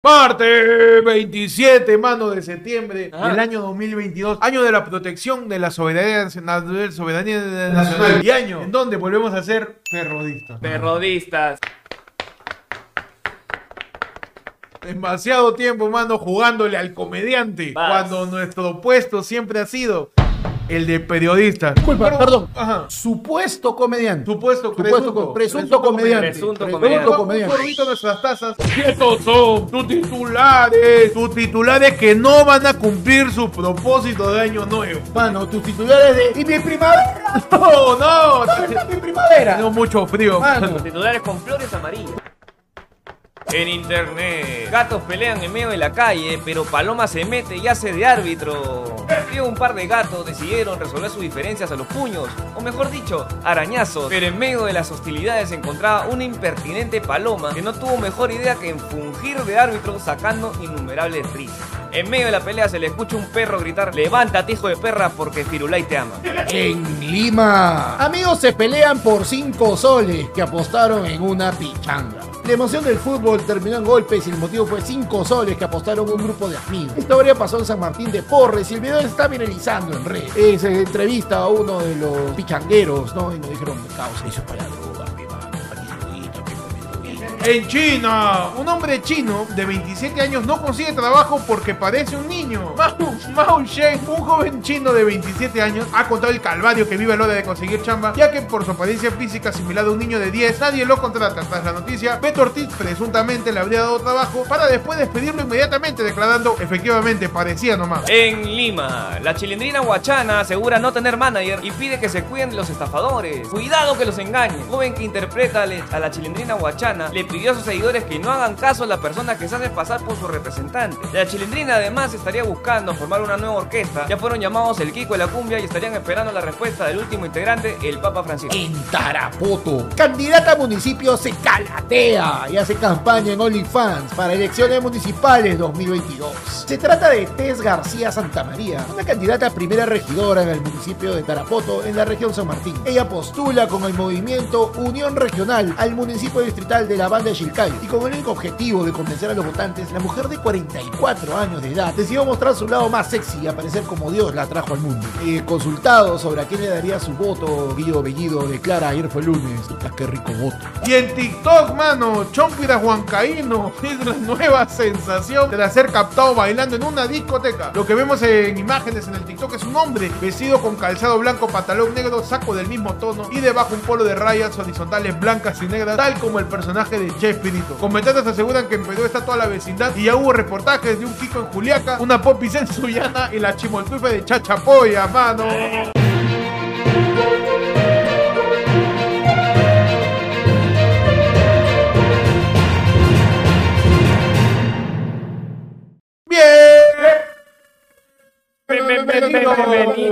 Martes 27, mano de septiembre Ajá. del año 2022, año de la protección de la soberanía nacional, soberanía nacional y año en donde volvemos a ser perrodistas. Perrodistas. Demasiado tiempo, mano, jugándole al comediante Vas. cuando nuestro puesto siempre ha sido el de periodista. Disculpa, Pero- perdón. Ajá. Supuesto comediante. Supuesto, Supuesto co- presunto comediante. Presunto Presunto comediante. comediante. Un sorbito de nuestras tazas. Estos son tus titulares. Tus titulares que no van a cumplir su propósito de año nuevo. Mano, tus titulares de. ¡Y mi primavera! No, no. ¿Dónde está mi primavera? Tengo mucho frío. Mano. Titulares con flores amarillas. En internet, gatos pelean en medio de la calle, pero Paloma se mete y hace de árbitro. Un par de gatos decidieron resolver sus diferencias a los puños, o mejor dicho, arañazos. Pero en medio de las hostilidades se encontraba una impertinente Paloma que no tuvo mejor idea que en fungir de árbitro sacando innumerables risas. En medio de la pelea se le escucha un perro gritar, levántate hijo de perra porque Firulay te ama. En Lima. Amigos se pelean por 5 soles que apostaron en una pichanga. La emoción del fútbol terminó en golpes y el motivo fue 5 soles que apostaron un grupo de amigos. Esta historia pasó en San Martín de Porres y el video está viralizando en redes. Eh, se entrevista a uno de los pichangueros, ¿no? Y nos dijeron, causa, eso es para la droga, En China, un hombre chino de 27 años no consigue trabajo porque parece un niño. Mao, Mao Shen, un joven chino de 27 años, ha contado el calvario que vive a la hora de conseguir chamba, ya que por su apariencia física similar a un niño de 10, nadie lo contrata. Tras la noticia, Beto Ortiz presuntamente le habría dado trabajo para después despedirlo inmediatamente, declarando efectivamente parecía nomás. En Lima, la chilindrina Huachana asegura no tener manager y pide que se cuiden de los estafadores. Cuidado que los engañen. Joven que interpreta a la chilindrina Huachana le pidió a sus seguidores que no hagan caso a la persona que se hace pasar por su representante. La chilindrina además estaría buscando formar una nueva orquesta. Ya fueron llamados el Kiko de la Cumbia y estarían esperando la respuesta del último integrante, el Papa Francisco. En Tarapoto, candidata a municipio se calatea y hace campaña en OnlyFans para elecciones municipales 2022. Se trata de Tess García Santamaría, una candidata a primera regidora en el municipio de Tarapoto, en la región San Martín. Ella postula con el movimiento Unión Regional al municipio distrital de la de Chilcay y con el único objetivo de convencer a los votantes, la mujer de 44 años de edad decidió mostrar su lado más sexy y aparecer como Dios la trajo al mundo. Eh, consultado sobre a quién le daría su voto, Guido Bellido declara ayer fue lunes, puta qué rico voto. Y en TikTok, mano, Chompira Huancaíno es la nueva sensación de ser captado bailando en una discoteca. Lo que vemos en imágenes en el TikTok es un hombre vestido con calzado blanco, pantalón negro, saco del mismo tono y debajo un polo de rayas horizontales blancas y negras, tal como el personaje de Chespirito. Comentantes aseguran que en Perú está toda la vecindad y ya hubo reportajes de un Kiko en Juliaca, una popis en Suyana y la chimoltufe de Chachapoya, mano. Bien. Bienvenido.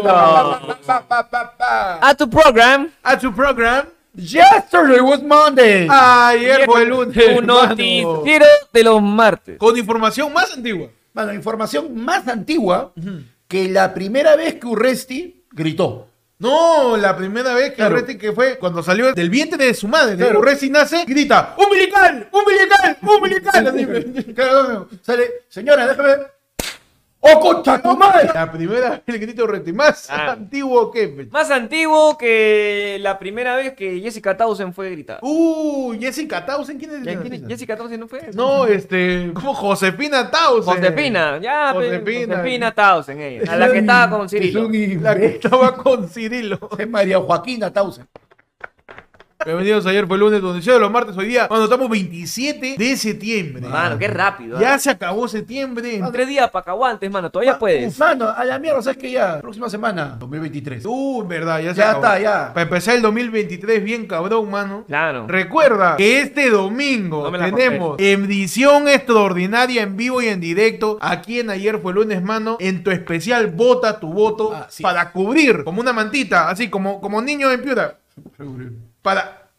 Pa. A tu program. A tu program. Yesterday was Monday. Ayer fue el lunes. Un noticiero de los martes. Con información más antigua. Bueno, información más antigua que la primera vez que Urresti gritó. No, la primera vez que Claro. Urresti que fue cuando salió del vientre de su madre, Claro. Urresti nace, grita, ¡Umbilical! ¡Umbilical! ¡Umbilical! Así, Claro, Sale, señora, déjame ver. ¡Oh, concha tu madre! La primera vez el grito de Urresti más Ah. antiguo que... Más antiguo que la primera vez que Jessica Townsend fue a gritar. Uh, Jessica Townsend, ¿quién es? ¿Quién- quién es? Jessica Townsend no fue. No, este, como Josefina Townsend. Josefina, ya, Josefina. Josefina Townsend, ella. A la que estaba con Cirilo. La que estaba con Cirilo. Es María Joaquina Tausen. Bienvenidos ayer fue el lunes, donde de los martes hoy día. Cuando estamos 27 de septiembre. Mano, qué rápido. Ya ¿ah? se acabó septiembre. Tres días para que aguantes, mano. Todavía puedes. Mano, a la mierda, ¿sabes qué? Ya, próxima semana, 2023. Uh, en verdad, ya se Ya acabó. está, ya. Para empezar el 2023 bien cabrón, mano. Claro. Recuerda que este domingo No tenemos edición extraordinaria en vivo y en directo aquí en Ayer fue lunes, mano. En tu especial Vota tu voto Ah, sí. para cubrir como una mantita, así como, como niño en piura. Para.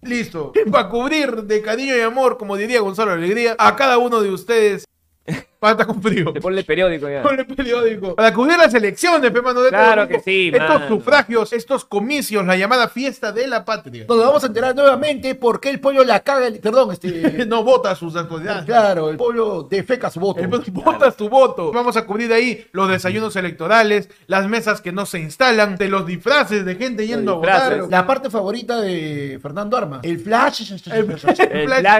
Listo. Para cubrir de cariño y amor, como diría Gonzalo Alegría, a cada uno de ustedes. para estar con frío. Te pone el periódico ya. El periódico. Para cubrir las elecciones, pe, mano, de Claro que sí, Estos mano. sufragios, estos comicios, la llamada fiesta de la patria. Nos vamos a enterar nuevamente por qué el pollo la caga, el- perdón, este... no vota sus autoridades. claro, el pollo defeca su voto. El voto- Votas tu voto. Vamos a cubrir ahí los desayunos electorales, las mesas que no se instalan, de los disfraces de gente yendo a votar. La parte favorita de Fernando Arma. El flash. El, El flash,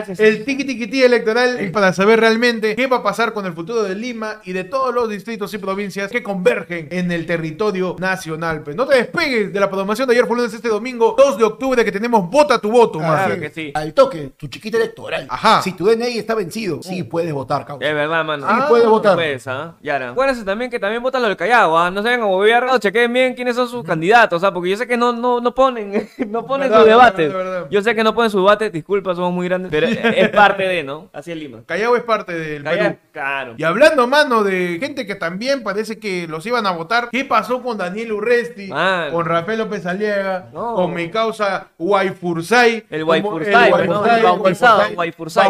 flash. el tiki tiki ti electoral para saber realmente qué va a pasar con el futuro de Lima y de todos los distritos y provincias que convergen en el territorio nacional. Pues no te despegues de la programación de ayer fue lunes este domingo 2 de octubre que tenemos Vota tu voto. Claro es. que sí. Al toque, tu chiquita electoral. Ajá. Si tu DNI está vencido, sí puedes votar, causa. Es verdad, mano. Sí, puede votar. Pues, ¿ah? Yara. Acuérdense también que también votan los del Callao, ¿ah? No se vayan a mover, no, chequen bien quiénes son sus candidatos, ¿ah? Porque yo sé que no, no, no ponen, no ponen Verdad, sus verdad, debates. verdad. Yo sé que no ponen sus debates, disculpa, somos muy grandes, pero es parte de, ¿no? Así es Lima. Callao es parte del Callao, Perú. Claro. Y hablando, mano, de gente que también parece que los iban a votar, ¿qué pasó con Daniel Urresti, Mano. con Rafael López Aliaga, No. con mi causa Waifursay? El como- Waifursay, el ¿no? Waifursay, El bautizado.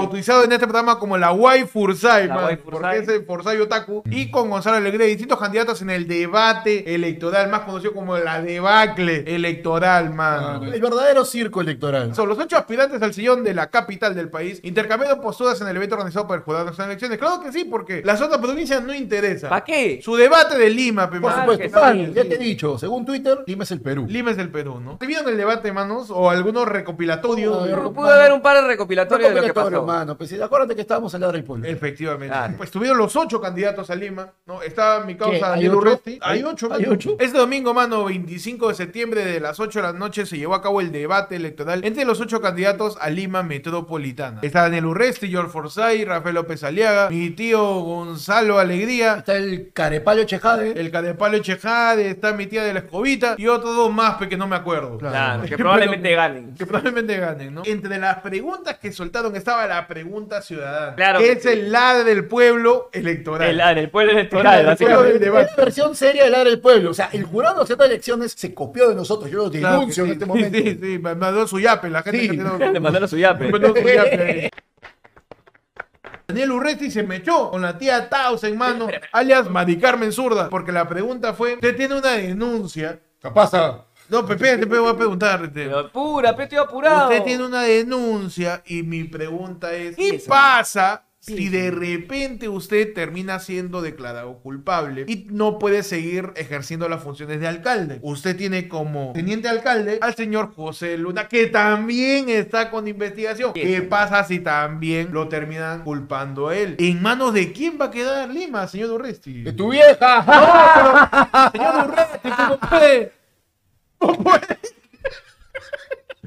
Bautizado en este programa como la Waifursay. porque es el Forsay Otaku. Y con Gonzalo Alegre, distintos candidatos en el debate electoral, más conocido como la debacle electoral, man. El verdadero circo electoral. Son los ocho aspirantes al sillón de la capital del país, intercambiando posturas en el evento organizado por el Jurado de Elecciones. Claro que sí, porque las otras provincias no interesan. ¿Para qué? Su debate de Lima, pe, Por mano. Supuesto, sí, ya sí. te he dicho, según Twitter, Lima es el Perú. Lima es el Perú, ¿no? ¿Te vieron el debate, manos? ¿O algunos recopilatorios? No, yo- Pude haber un par de recopilatorios de lo que pasó. mano. Pues, acuérdate que estábamos al lado del pueblo. Efectivamente. Claro. Pues tuvieron los ocho candidatos a Lima, ¿no? Está mi causa ¿Hay Daniel? Urresti. ¿Hay- Hay ocho, hay ocho? Este domingo, mano, 25 de septiembre de las 8 de la noche se llevó a cabo el debate electoral entre los ocho candidatos a Lima Metropolitana. Está Daniel Urresti, George Forsyth, Rafael López Aliaga, mi tío Gonzalo Alegría, Está el Carepalo Chejade. el Cadepalo Echejade, está mi tía de la escobita y otros dos más pe, que no me acuerdo. Claro, que Pero- probablemente ganen. Que probablemente ganen, ¿no? Entre las preguntas que soltaron estaba la pregunta ciudadana. Claro que es sí. el la del pueblo electoral. El, en el pueblo El electoral, básicamente. del. Es la versión seria del área del pueblo. O sea, el jurado de elecciones se copió de nosotros. Yo lo Claro denuncio sí, en este sí, momento. Sí, sí, me mandó su yape, la gente Sí. que tiene. Le mandaron su yape. me mandó su yape. Daniel Urresti se me echó con la tía Taus en mano, alias Mari Carmen Zurda, porque la pregunta fue, usted tiene una denuncia. ¿Qué pasa? No, Pepe, te voy a preguntar. este. Pero apura, pe, estoy apurado. Usted tiene una denuncia y mi pregunta es, ¿qué Eso. Si de repente usted termina siendo declarado culpable y no puede seguir ejerciendo las funciones de alcalde? Usted tiene como teniente alcalde al señor José Luna, que también está con investigación. ¿Qué pasa si también lo terminan culpando a él? ¿En manos de quién va a quedar Lima, señor Urresti? ¡De tu vieja! Señor Urresti, ¿cómo puede? ¿Cómo puede?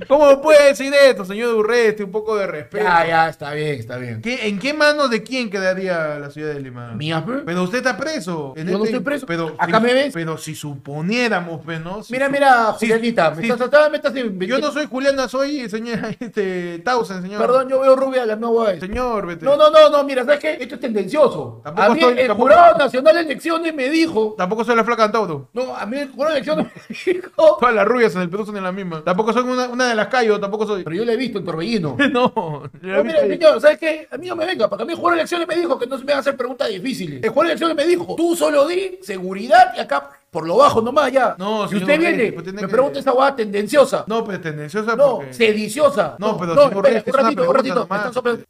¿Cómo puede decir esto, señor Urresti? Un poco de respeto. ya, ya, está bien, está bien. ¿Qué- ¿En qué manos de quién quedaría la ciudad de Lima? ¿Mía, pe? Pero usted está preso. en Yo no estoy preso. Pero, Acá si- me ves. Pero si suponiéramos, pues, ¿no? Si Mira, su- mira, si- Julianita, me estás tratando, me estás. Yo no soy Juliana, soy señora este, Tausen, señor. Perdón, yo veo rubia la nueva vez. Señor, vete. No, no, no, no, mira, ¿sabes qué? Esto es tendencioso. Tampoco a mí estoy- el tampoco- Jurado Nacional de Elecciones me dijo. Tampoco soy la flaca Antauro. No, a mí el Jurado de Elecciones me dijo. Todas las rubias en el Perú son en la misma. Tampoco soy una, una de las callos, tampoco soy. Pero yo le he visto en Torbellino. No, vi mira, señor, ¿sabes qué? A mí no me venga, porque a mí de Elecciones me dijo que no se me van a hacer preguntas difíciles. El de Elecciones me dijo, tú solo di seguridad y acá por lo bajo nomás ya. No, si usted viene, pues me que- pregunta esa guada tendenciosa. No, pero tendenciosa No, porque... sediciosa. No, pero no, espera, un ratito, un ratito. me nomás. están soplando.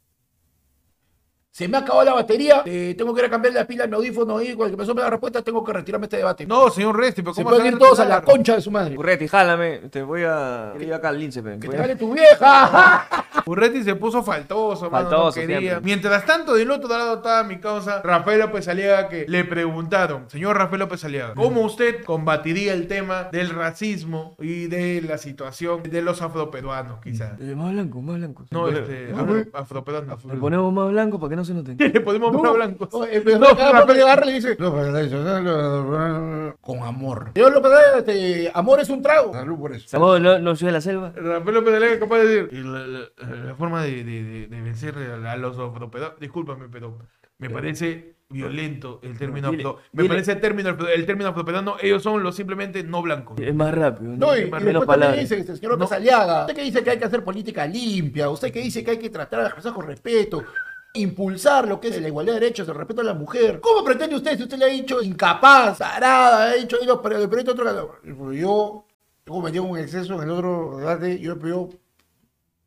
Se me ha acabado la batería, eh, tengo que ir a cambiar la pila a mi audífono y cuando me la respuesta tengo que retirarme este debate. No, señor Resti, pero se ¿cómo pueden se ir va todos a la concha de su madre. Urreti, jálame. Te voy a. Ir acá al lince. Que te a- vale tu vieja. Urreti se puso faltoso, mano, Faltoso no quería. siempre. Mientras tanto, del otro lado estaba mi causa, Rafael López Aliaga, que le preguntaron, señor Rafael López Aliaga, ¿cómo usted combatiría el tema del racismo y de la situación de los afroperuanos, quizás? Más blanco, más blanco. No, este, afroperuanos. Le ponemos más blanco para que no se noten. Le podemos poner blancos. No, cada que agarra le dice con amor. Yo lo que este, amor es un trago. Salud por eso. Soy de la selva. Rafael López Aliaga es capaz de decir, y la, la- la forma de, de- de- de vencer a, los afroperuanos, discúlpame, pero me parece violento el término Dile, me dile. parece el término el término afroperuano ellos son los simplemente no blancos Es más rápido. No, y, y después también palabras. dice, este, señor López Aliaga, usted que dice que hay que hacer política limpia, usted que dice que hay que tratar a las personas con respeto. Impulsar lo que es la igualdad de derechos, el respeto a la mujer. ¿Cómo pretende usted si usted le ha dicho incapaz, arada, ha dicho pero proyecto otro lado? Yo, yo cometí un exceso en el otro debate, yo pido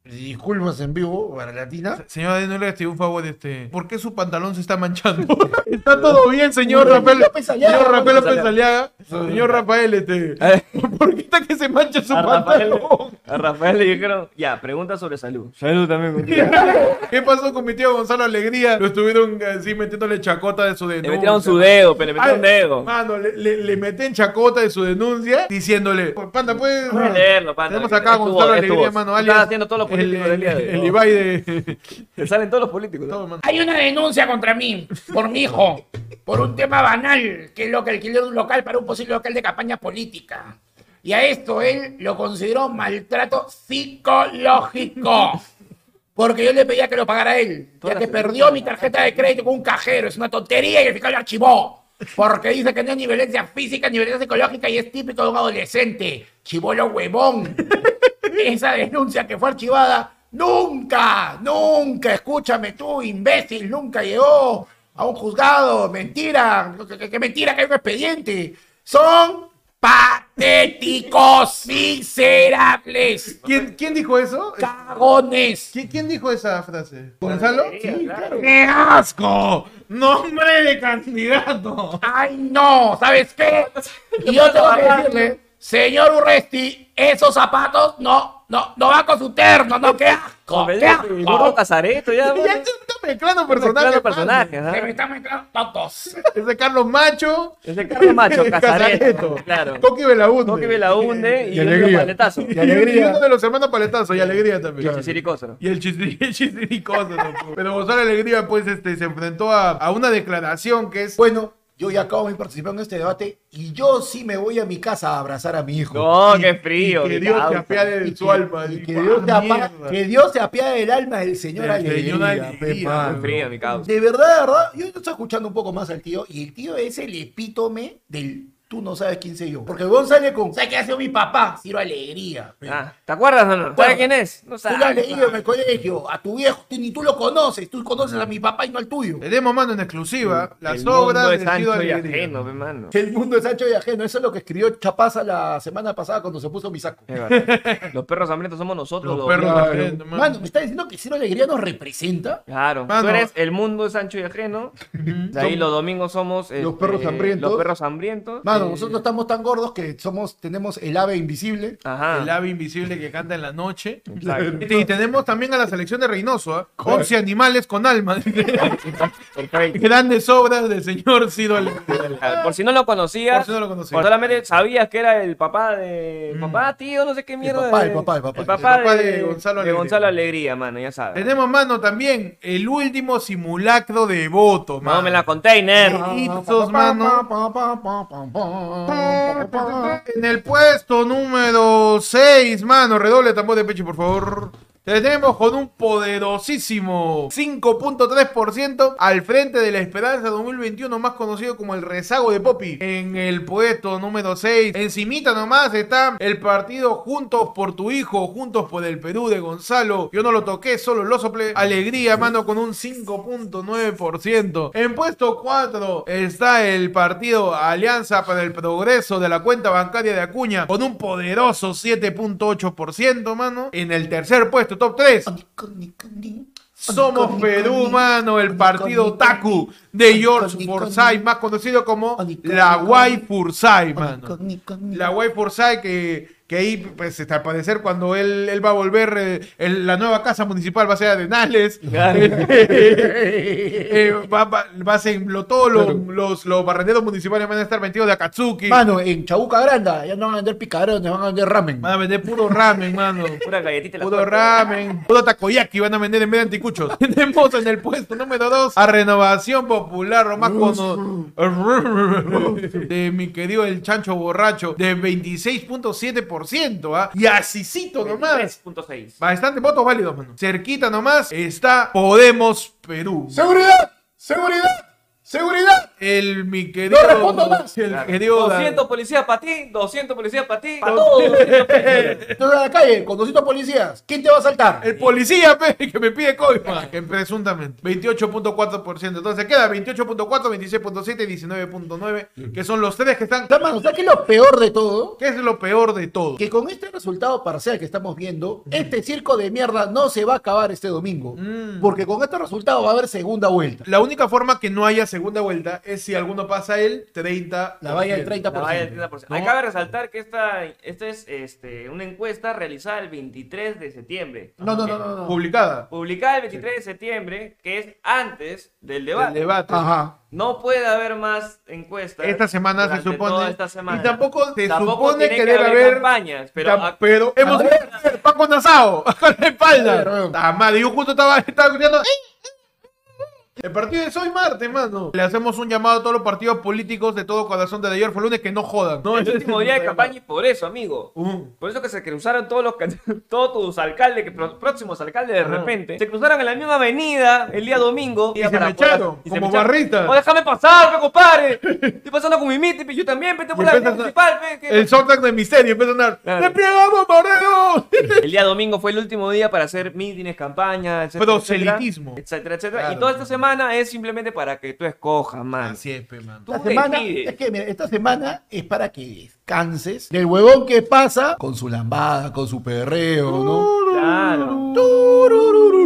disculpas en vivo para Latina. Señora, no le un favor, este. ¿Por qué su pantalón se está manchando? está todo bien, señor Rafael. Señor Rafael López Aliaga. Señor Rafael, este. Eh. ¿Por qué está que se mancha su pantalón? A Rafael le dijeron, ya, pregunta sobre salud. Salud también. ¿Qué pasó con mi tío Gonzalo Alegría? Lo estuvieron así metiéndole chacota de su denuncia. Le metieron su dedo, pero le metieron Ay, dedo. Mano, le, le, le meten chacota de su denuncia diciéndole, panda, puedes. Puedes leerlo, panda. Tenemos acá a Gonzalo voz, es tu Alegría, mano, alias. haciendo todos los el, políticos del día de el Ibai de. Te salen todos los políticos. ¿no? todo, mano. Hay una denuncia contra mí por mi hijo, por un tema banal, que es lo que alquiló de un local para un posible local de campaña política. Y a esto él lo consideró maltrato psicológico. Porque yo le pedía que lo pagara él, ya que perdió mi tarjeta de crédito con un cajero. Es una tontería y el fiscal lo archivó. Porque dice que no es ni violencia física ni violencia psicológica y es típico de un adolescente. Chivolo huevón. Esa denuncia que fue archivada nunca, nunca, escúchame tú, imbécil, nunca llegó a un juzgado. Mentira, que mentira que hay un expediente. Son patéticos, miserables, ¿Quién, ¿Quién dijo eso? cagones. ¿Quién, quién dijo esa frase? ¿Gonzalo? Sí, claro. ¡Qué asco! ¡Nombre de candidato! Ay, no, ¿sabes qué? Y yo tengo que decirle, señor Urresti, esos zapatos no, no, no van con su terno, no, qué asco, El burro casareto, ya. Ya se está mezclando Mezclando personajes. personajes, mano. Se me están mezclando todos. Es de Carlos Macho. Es de Carlos Macho, Casareto. Claro. Toki Belaunde. Toque Belaunde y, Y el alegría. paletazo. Y alegría. uno de los hermanos paletazo y alegría también. Chisiricoso. Y el chistri- el chisiricoso, ¿no? Pero Gonzalo Alegría, pues, este, se enfrentó a, a una declaración que es. Bueno, yo ya acabo de participar en este debate y yo sí me voy a mi casa a abrazar a mi hijo. No, Y- qué frío. y que Dios te apiade de Y su alma. que, Dios te apiade del alma del Señor Del Alegría. Señor Alegría. Qué frío, mi causa. De verdad, de verdad, yo estoy escuchando un poco más al tío y el tío es el epítome del tú no sabes quién soy yo. Porque Gon sale con, ¿sabes qué ha sido mi papá? Ciro Alegría. Ah, ¿Te acuerdas o no? ¿Sabes quién es? No Tú lo has sabes. leído en el colegio, a tu viejo, tú, ni tú lo conoces, tú conoces a mi papá y no al tuyo. Tenemos, mano, en exclusiva las El obras mundo de es Ciro ancho y Alegría. ajeno, mano. El mundo es ancho y ajeno, eso es lo que escribió Chapaza la semana pasada cuando se puso mi saco. Los perros hambrientos somos nosotros. Los los- perros hambrientos, mano. Mano, me está diciendo que Ciro Alegría nos representa. Claro. Mano. Tú eres el mundo es ancho y ajeno. De ahí los domingos somos Los este, perros hambrientos. Los perros hambrientos. Mano, Eh, nosotros estamos tan gordos que somos, tenemos el ave invisible. Ajá. El ave invisible que canta en la noche. Exacto. Y tenemos también a la selección de Reynoso, ¿ah? 11 animales con alma. Grandes obras del señor Ciro. Ah, Por si no lo conocías, Por si no lo conocías. por solamente sabías que era el papá de. Papá, tío, no sé qué mierda. papá, de- el papá, el papá. El papá, El papá de, de Gonzalo de Alegría. Gonzalo Alegría, mano, ya sabes. Tenemos, mano, también el último simulacro de voto, mano. Vamos en la container. Mano. En el puesto número 6, mano, redoble tambor de pecho, por favor. Tenemos con un poderosísimo 5.3% al frente de la Esperanza 2021, más conocido como el rezago de Poppy. En el puesto número 6, encimita nomás está el partido Juntos por tu hijo, Juntos por el Perú de Gonzalo. Yo no lo toqué, solo lo soplé. Alegría, mano, con un 5.9%. En puesto 4 está el partido Alianza para el Progreso de la cuenta bancaria de Acuña, con un poderoso 7.8%, mano. En el tercer puesto, top 3, somos Perú, mano, el partido Taku de George Forsyth, más conocido como la Guay Forsyth, mano. La Guay Forsyth que, que ahí, pues, este, al parecer, cuando él, él va a volver, eh, el- la nueva casa municipal va a ser Arenales. Claro. Eh, va, va, va a ser, lo- todos los, los, los barrenderos municipales van a estar vestidos de Akatsuki. Mano, en Chabuca Granda ya no van a vender picarones, van a vender ramen. Van a vender puro ramen, mano. Pura galletita. en la Puro puerta. ramen, puro takoyaki van a vender en vez de anticuchos. Tenemos en el puesto número 2 a Renovación Popular, o más cono- de mi querido el chancho borracho, de 26.7%, ¿ah? Y asícito nomás. 3.6. Bastante votos válidos, mano. Cerquita nomás está Podemos Perú. ¡Seguridad! ¡Seguridad! ¡Seguridad! El mi querido. No respondo más. El Claro. querido. 200 policías para ti, 200 policías para ti, para todos. Entonces a la calle, con 200 policías, ¿quién te va a saltar? El policía, pe, que me pide coima. Que presuntamente. 28.4%. Entonces queda 28.4, 26.7 y 19.9. Que son los tres que están. O sea, mano, ¿sabes qué es lo peor de todo? ¿Qué es lo peor de todo? Que con este resultado parcial que estamos viendo, este circo de mierda no se va a acabar este domingo. Mm. Porque con este resultado va a haber segunda vuelta. La única forma que no haya segunda vuelta es si alguno pasa el 30. La valla del 30%. La valla del 30%. No. Cabe resaltar que esta, esta es este, una encuesta realizada el 23 de septiembre. No, no, no, no. no. Publicada. Publicada el 23 de septiembre, que es antes del El debate. debate. Ajá. No puede haber más encuestas. Esta semana se supone. toda esta semana. Y tampoco se Tampoco supone que, debe haber. campañas, pero a- pero hemos visto Paco Nasao con la espalda. weón. Ah, madre, yo justo estaba, estaba escuchando. El partido es hoy martes, mano. Le hacemos un llamado a todos los partidos políticos de todo corazón de ayer fue lunes que no jodan. No, el último día de campaña y por eso, amigo. Uh. Por eso que se cruzaron todos los todos tus alcaldes, que próximos alcaldes de repente, se cruzaron en la misma avenida el día domingo. Y día se me echaron, y como echaron. barritas. Oh, déjame pasar, pe, compadre. Estoy pasando con mi miti, yo también, pe, Y la a- municipal, pe, que- El soundtrack de misterio empieza a sonar. Claro. ¡Desplegamos, Moreno! El día domingo fue el último día para hacer mítines, campañas, etcétera, Proselitismo. etcétera, etcétera. Claro. Y toda esta semana es simplemente para que tú escojas, man. Así es, pe. Tú semana, decides. es que mira, esta semana es para que descanses del huevón que pasa con su lambada, con su perreo, ¿no? Claro.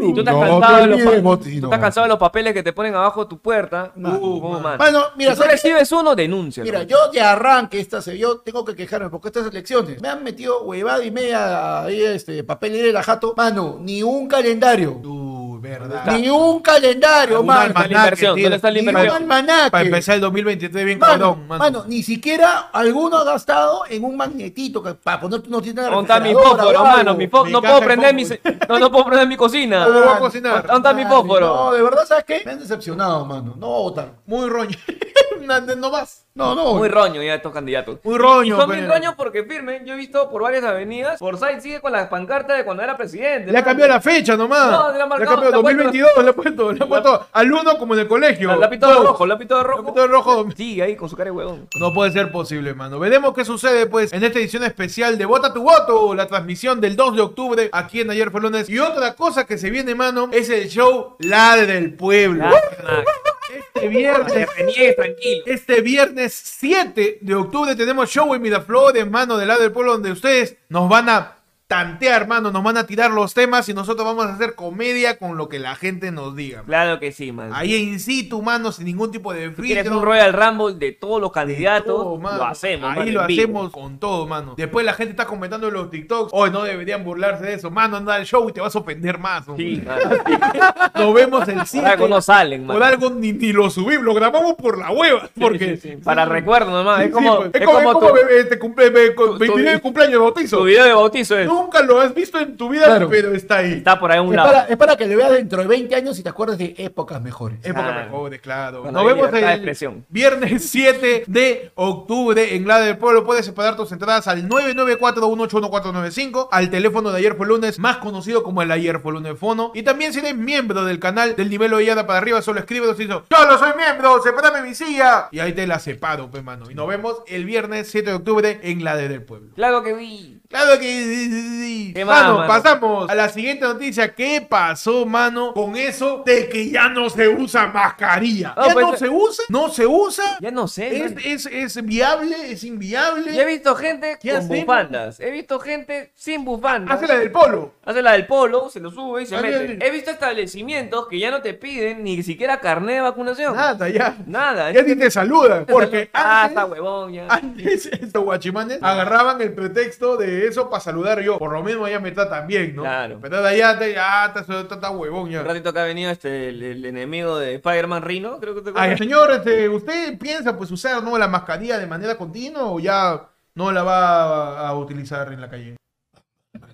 Y tú estás, No cansado de los pa- olvides, tú Botino. estás cansado de los papeles que te ponen abajo de tu puerta. Uh, man. Mano, mira, si tú recibes uno, denuncia. Mira, yo de arranque esta yo tengo que quejarme porque estas elecciones me han metido huevada y media ahí este papel de la jato, mano, ni un calendario. Uy, verdad. Ni un calendario, mano. ¿Dónde está. Para empezar el 2023 bien Mano, cabrón, mano. mano, ni siquiera alguno ha gastado en un magnetito que para poner no tiene ¿Dónde está mi fósforo, mano? Mi no puedo de prender mi, no, no puedo prender mi cocina. ¿Cómo voy a cocinar? ¿Dónde está mi fósforo? No, de verdad, ¿sabes qué? Me han decepcionado, mano. No voy a votar. Muy roño. no, vas. No, no. Muy roño ya estos candidatos. Muy roño. Son bien roños porque firme. Yo he visto por varias avenidas. Forsyth sigue con las pancartas de cuando era presidente. Le ha cambiado la fecha nomás. No, le ha marcado, cambiado le ha puesto- 2022, le ha puesto, le ha puesto al uno como en el colegio. La- Lápiz de rojo, lápiz de rojo. Lápiz de rojo. Sigue ahí con su cara de huevón. No puede ser posible, mano. Veremos qué sucede, pues, en esta edición especial de Vota tu Voto, la transmisión del 2 de octubre aquí en Ayer fue lunes. Y otra cosa que se viene, mano, es el show Ladre del Pueblo. Ya, Este viernes. Reniegues tranquilo. Este viernes 7 de octubre tenemos show en Miraflores, mano, del lado del pueblo, donde ustedes nos van a tantear, mano, nos van a tirar los temas y nosotros vamos a hacer comedia con lo que la gente nos diga. Claro que sí, man. Ahí in situ, mano, sin ningún tipo de Si quieres filtro. un Royal Rumble de todos los candidatos, todo, lo hacemos. Ahí man, lo en hacemos con todo, mano. Después la gente está comentando en los TikToks. Hoy no deberían burlarse de eso. Mano, anda al show y te vas a ofender más. Sí, man. Nos vemos el Por 7. algo no salen, man. Por algo ni, ni lo subimos, lo grabamos por la hueva. Porque Sí, sí, sí. Para recuerdo nomás. Sí, es como, sí, pues. es como, como es como tu, bebé, este cumple, bebé, con tu- 29 tu- cumpleaños de bautizo. tu video de bautizo. Es. Nunca lo has visto en tu vida, Claro. pero está ahí. Está por ahí a un Es lado. para, es para que lo veas dentro de 20 años y te acuerdes de épocas mejores. Época Claro. mejores, claro. Cuando Nos vemos el expresión. viernes 7 de octubre en la del pueblo. Puedes separar tus entradas al 994-181-495, al teléfono de ayer fue lunes, más conocido como el ayer fue lunes fono. Y también si eres miembro del canal del nivel Ollada para arriba, solo escríbenos y dices, yo no soy miembro, sepárame mi silla. Y ahí te la separo, mano. Y nos vemos el viernes 7 de octubre en la de del pueblo. Claro que vi. Claro que ¿Qué más, mano, mano? pasamos a la siguiente noticia. ¿Qué pasó, mano, con eso de que ya no se usa mascarilla? No, ¿Ya pues, no se usa? ¿No se usa? Ya no sé. ¿Es, es, es viable? ¿Es inviable? Ya he visto gente ¿Qué con hacemos? bufandas. He visto gente sin bufandas. Hace la del polo. Hace la del polo, se lo sube y se Hace mete. el- He visto establecimientos que ya no te piden ni siquiera carnet de vacunación. Nada, ya. Nada. Ya ni te saludan. Porque Ah, antes, está huevón ya. antes estos guachimanes agarraban el pretexto de eso para saludar yo. Por lo mismo ya me tratan bien, ¿no? Claro. Pero de allá, te, ya, está, está, está huevón ya. Un ratito que ha venido este, el, el enemigo de Spider-Man Rino, creo que te Ay, señor, este, ¿usted piensa pues usar ¿no? la mascarilla de manera continua o ya no la va a, a utilizar en la calle?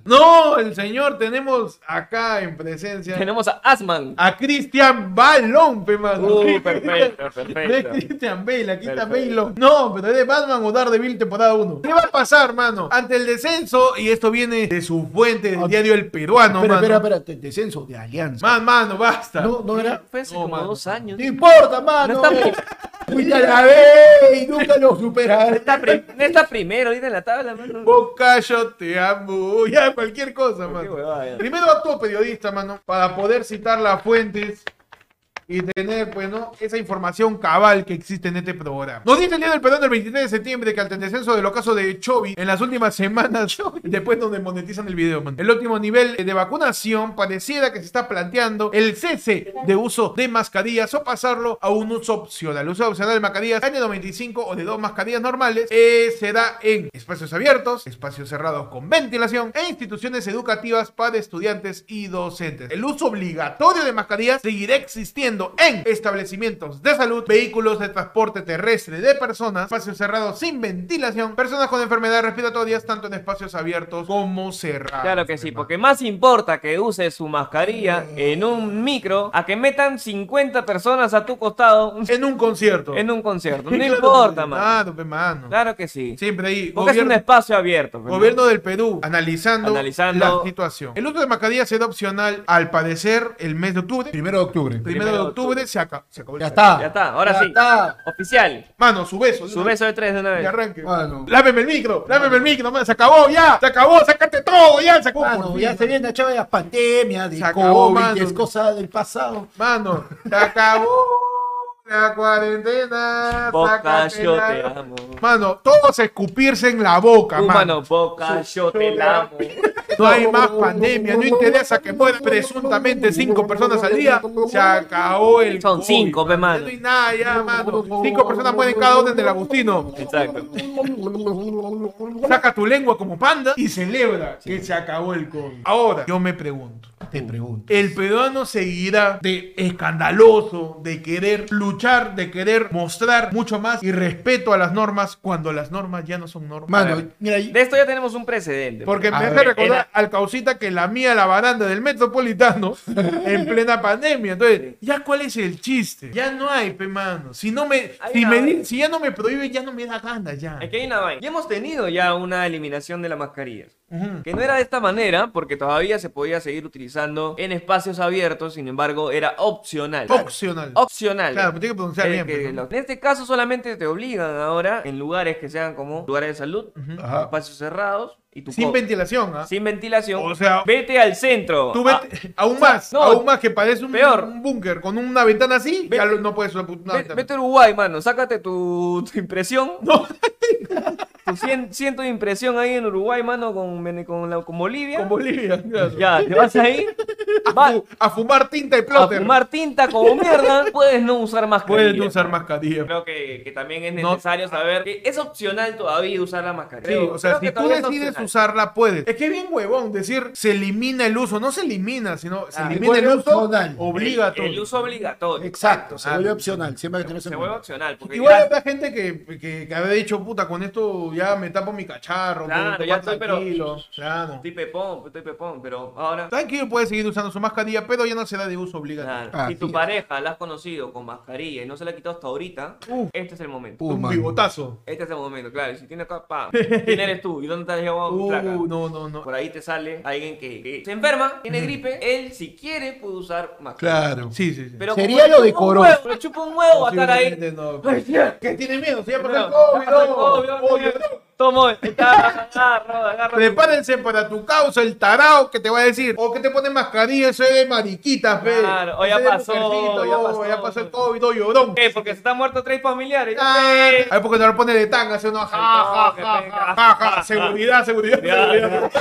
No, el señor tenemos acá en presencia Tenemos a Asman. a Cristian Balón, pe mano. Uh, perfecto, No es perfecto. Christian Bale, aquí está Perfecto. Bale. No, pero es de Batman o Daredevil temporada 1. ¿Qué va a pasar, mano? Ante el descenso, y esto viene de su fuente del diario El Peruano, espera, mano. espera, espera, descenso de alianza. Man, mano, basta. No, no era. Fue hace No, como mano. dos años. No importa, mano. No está- Fuiste a la vez y nunca lo superaré. Está, pri- no está primero ahorita en la tabla, mano. Boca, yo te amo. Ya, cualquier cosa, mano. Primero actúo periodista, mano, para poder citar las fuentes y tener, pues, ¿no? Esa información cabal que existe en este programa. Nos dice el día del perdón del 23 de septiembre que al descenso del ocaso de Chovy en las últimas semanas, después donde monetizan el video, man, el último nivel de vacunación pareciera que se está planteando el cese de uso de mascarillas o pasarlo a un uso opcional. El uso opcional de mascarillas N95 o de dos mascarillas normales eh, será en espacios abiertos, espacios cerrados con ventilación e instituciones educativas para estudiantes y docentes. El uso obligatorio de mascarillas seguirá existiendo en establecimientos de salud, vehículos de transporte terrestre de personas, espacios cerrados sin ventilación, personas con enfermedades respiratorias, tanto en espacios abiertos como cerrados. Claro que sí, porque más importa que uses su mascarilla en un micro a que metan 50 personas a tu costado En un concierto. en un concierto. No Claro, importa, man. Claro, mano. Claro que sí. Siempre ahí. Porque es un espacio abierto. Gobierno del Perú analizando, Analizando. la situación. El uso de mascarilla será opcional al parecer el mes de octubre. Primero de octubre. Primero de de octubre se, acaba, se acabó el Ya está. Ya está, ahora Ya sí. está. Oficial. Mano, su beso. Su beso de tres de una vez. arranque. Mano. Lámeme el micro, lámeme el micro, man, se acabó ya, se acabó, sácate todo, ya, se acabó. Mano, por ya fin, se viene chava de las pandemias, de Se acabó, COVID, mano. es cosa del pasado. Mano, se acabó la cuarentena. Boca, yo te amo. Mano, todos escupirse en la boca, Humano, mano. boca, yo te amo. No hay más pandemia, no interesa que mueran presuntamente cinco personas al día. Se acabó el Son COVID, cinco, pe, mano. no hay nada ya, mano. Cinco personas mueren cada uno del Agustino. Exacto. Saca tu lengua como panda y celebra que se acabó el COVID. Ahora, yo me pregunto. Te pregunto. El peruano seguirá de escandaloso, de querer luchar, de querer mostrar mucho más y respeto a las normas cuando las normas ya no son normas. Mano, A ver. mira, De esto ya tenemos un precedente. Porque me A hace recordar al causita que la mía la baranda del metropolitano en plena pandemia. Entonces, ¿ya cuál es el chiste? Ya no hay, pe mano. Si no me, Hay si, una- me di- si ya no me prohíbe, ya no me da ganas ya. Aquí hay una vaina. Ya hemos tenido ya una eliminación de las mascarillas. Que no era de esta manera, porque todavía se podía seguir utilizando en espacios abiertos, sin embargo, era opcional. Opcional. Opcional. Claro, pero tiene que pronunciar Eh, bien. que En este caso solamente te obligan ahora en lugares que sean como lugares de salud, espacios cerrados Sin ventilación, ¿ah? sin ventilación. O sea, vete al centro. Tú Ah, aún más, no, aún más que parece un, un búnker con una ventana así, ya Vete- lo- no puedes una, vete a Uruguay, mano. Sácate tu, tu impresión. No. Tu cien- ciento de impresión ahí en Uruguay, mano, con, con, la- con Bolivia. Con Bolivia, claro. Ya, te vas a ir. A, Va fu- a fumar tinta y a plotter. fumar tinta como mierda. Puedes no usar mascarilla. Puedes no usar mascarilla. Creo que, que también es No. necesario saber que es opcional todavía usar la mascarilla. Sí, o sea, creo si tú decides usarla, puedes. Es que es bien huevón decir se elimina el uso. No se elimina, sino se Ah, elimina el uso obligatorio. El uso obligatorio. Exacto, se Ah, vuelve opcional. Siempre hay que Se en vuelve opcional. Porque Igual ya- habrá gente que, que, que había dicho, puta, con esto ya me tapo mi cacharro. Claro, ya estoy, pero- tranquilo. Claro. Estoy pepón, estoy pepón, pero ahora. Tranquilo, puede seguir usando su mascarilla, pero ya no será de uso obligatorio. Claro, Ah, si tu pareja la has conocido con mascarilla y no se la ha quitado hasta ahorita, Uh. este es el momento. Uh, un man. bigotazo. Este es el momento, claro. Y si tienes acá, pa, ¿quién eres tú? ¿Y dónde te has llevado tu placa? Uh, no, no, no. Por ahí te sale alguien que, que se enferma, tiene gripe, él si quiere puede usar mascarilla. Claro. Sí, sí, sí. Pero Sería lo le chupa un decoroso. huevo, Le chupa un huevo a estar ahí. No. Ay. ¿Qué tiene miedo? Se No, el COVID, no. No, no. Tomo, está, agarra, agarra. Prepárense para tu causa, el tarao que te va a decir. O que te pone mascarilla, eso es de mariquita, fe. Claro, o ya pasó, ya pasó. ya pasó el COVID, oh, llorón. ¿Qué? Porque se están muertos tres familiares. Ah. Ahí porque te lo pone de tanga, hace uno. Ja, ja, ja, ja, ja, ja. Seguridad, seguridad, seguridad.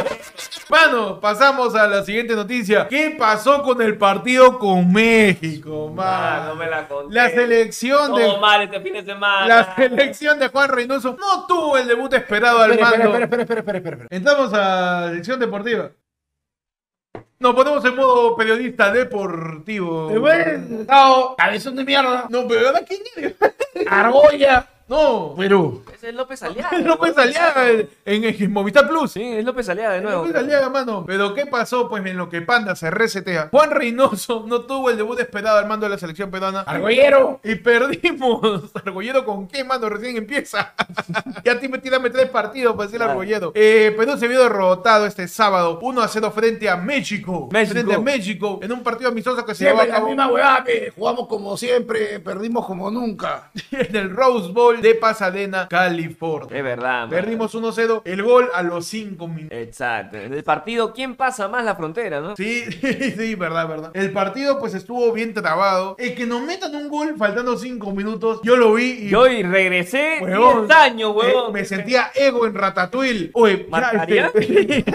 Mano, pasamos a la siguiente noticia. ¿Qué pasó con el partido con México, Ah, mano? no me la conté. La selección de. Todo mal este fin de semana. La selección de Juan Reynoso no tuvo el debut esperado al Espera, mando. espera, espera, espera, espera, espera, espera. Entramos a sección deportiva. Nos ponemos en modo periodista deportivo. Dado cabezón de mierda, No, pero ahora quién argolla No. Perú. Ese es López Aliaga. López. Aliaga en, en- en Movistar Plus. Sí, es López Aliaga de nuevo. López Aliaga, mano. Pero ¿qué pasó? Pues en lo que Panda se resetea. Juan Reynoso no tuvo el debut esperado al mando de la selección peruana. Argollero. Y perdimos. Argollero con qué, mano, recién empieza. ya te tírame tres partidos para decir Claro. Argollero. Eh, Perú se vio derrotado este sábado 1 a 0 frente a México. México. Frente a México. En un partido amistoso que se llevó a la misma huevada. Jugamos como siempre, perdimos como nunca. en el Rose Bowl de Pasadena, California. Es verdad. Perdimos 1-0. El gol a los 5 minutos. Exacto. En el partido, ¿quién pasa más la frontera, no? Sí, sí, verdad, verdad. El partido pues estuvo bien trabado. El que nos metan un gol faltando 5 minutos, yo lo vi y... Yo y regresé Huevón. 10 años, eh, huevón. me sentía ego en Ratatouille. Oye, ¿Marcaría? este- Re- digo,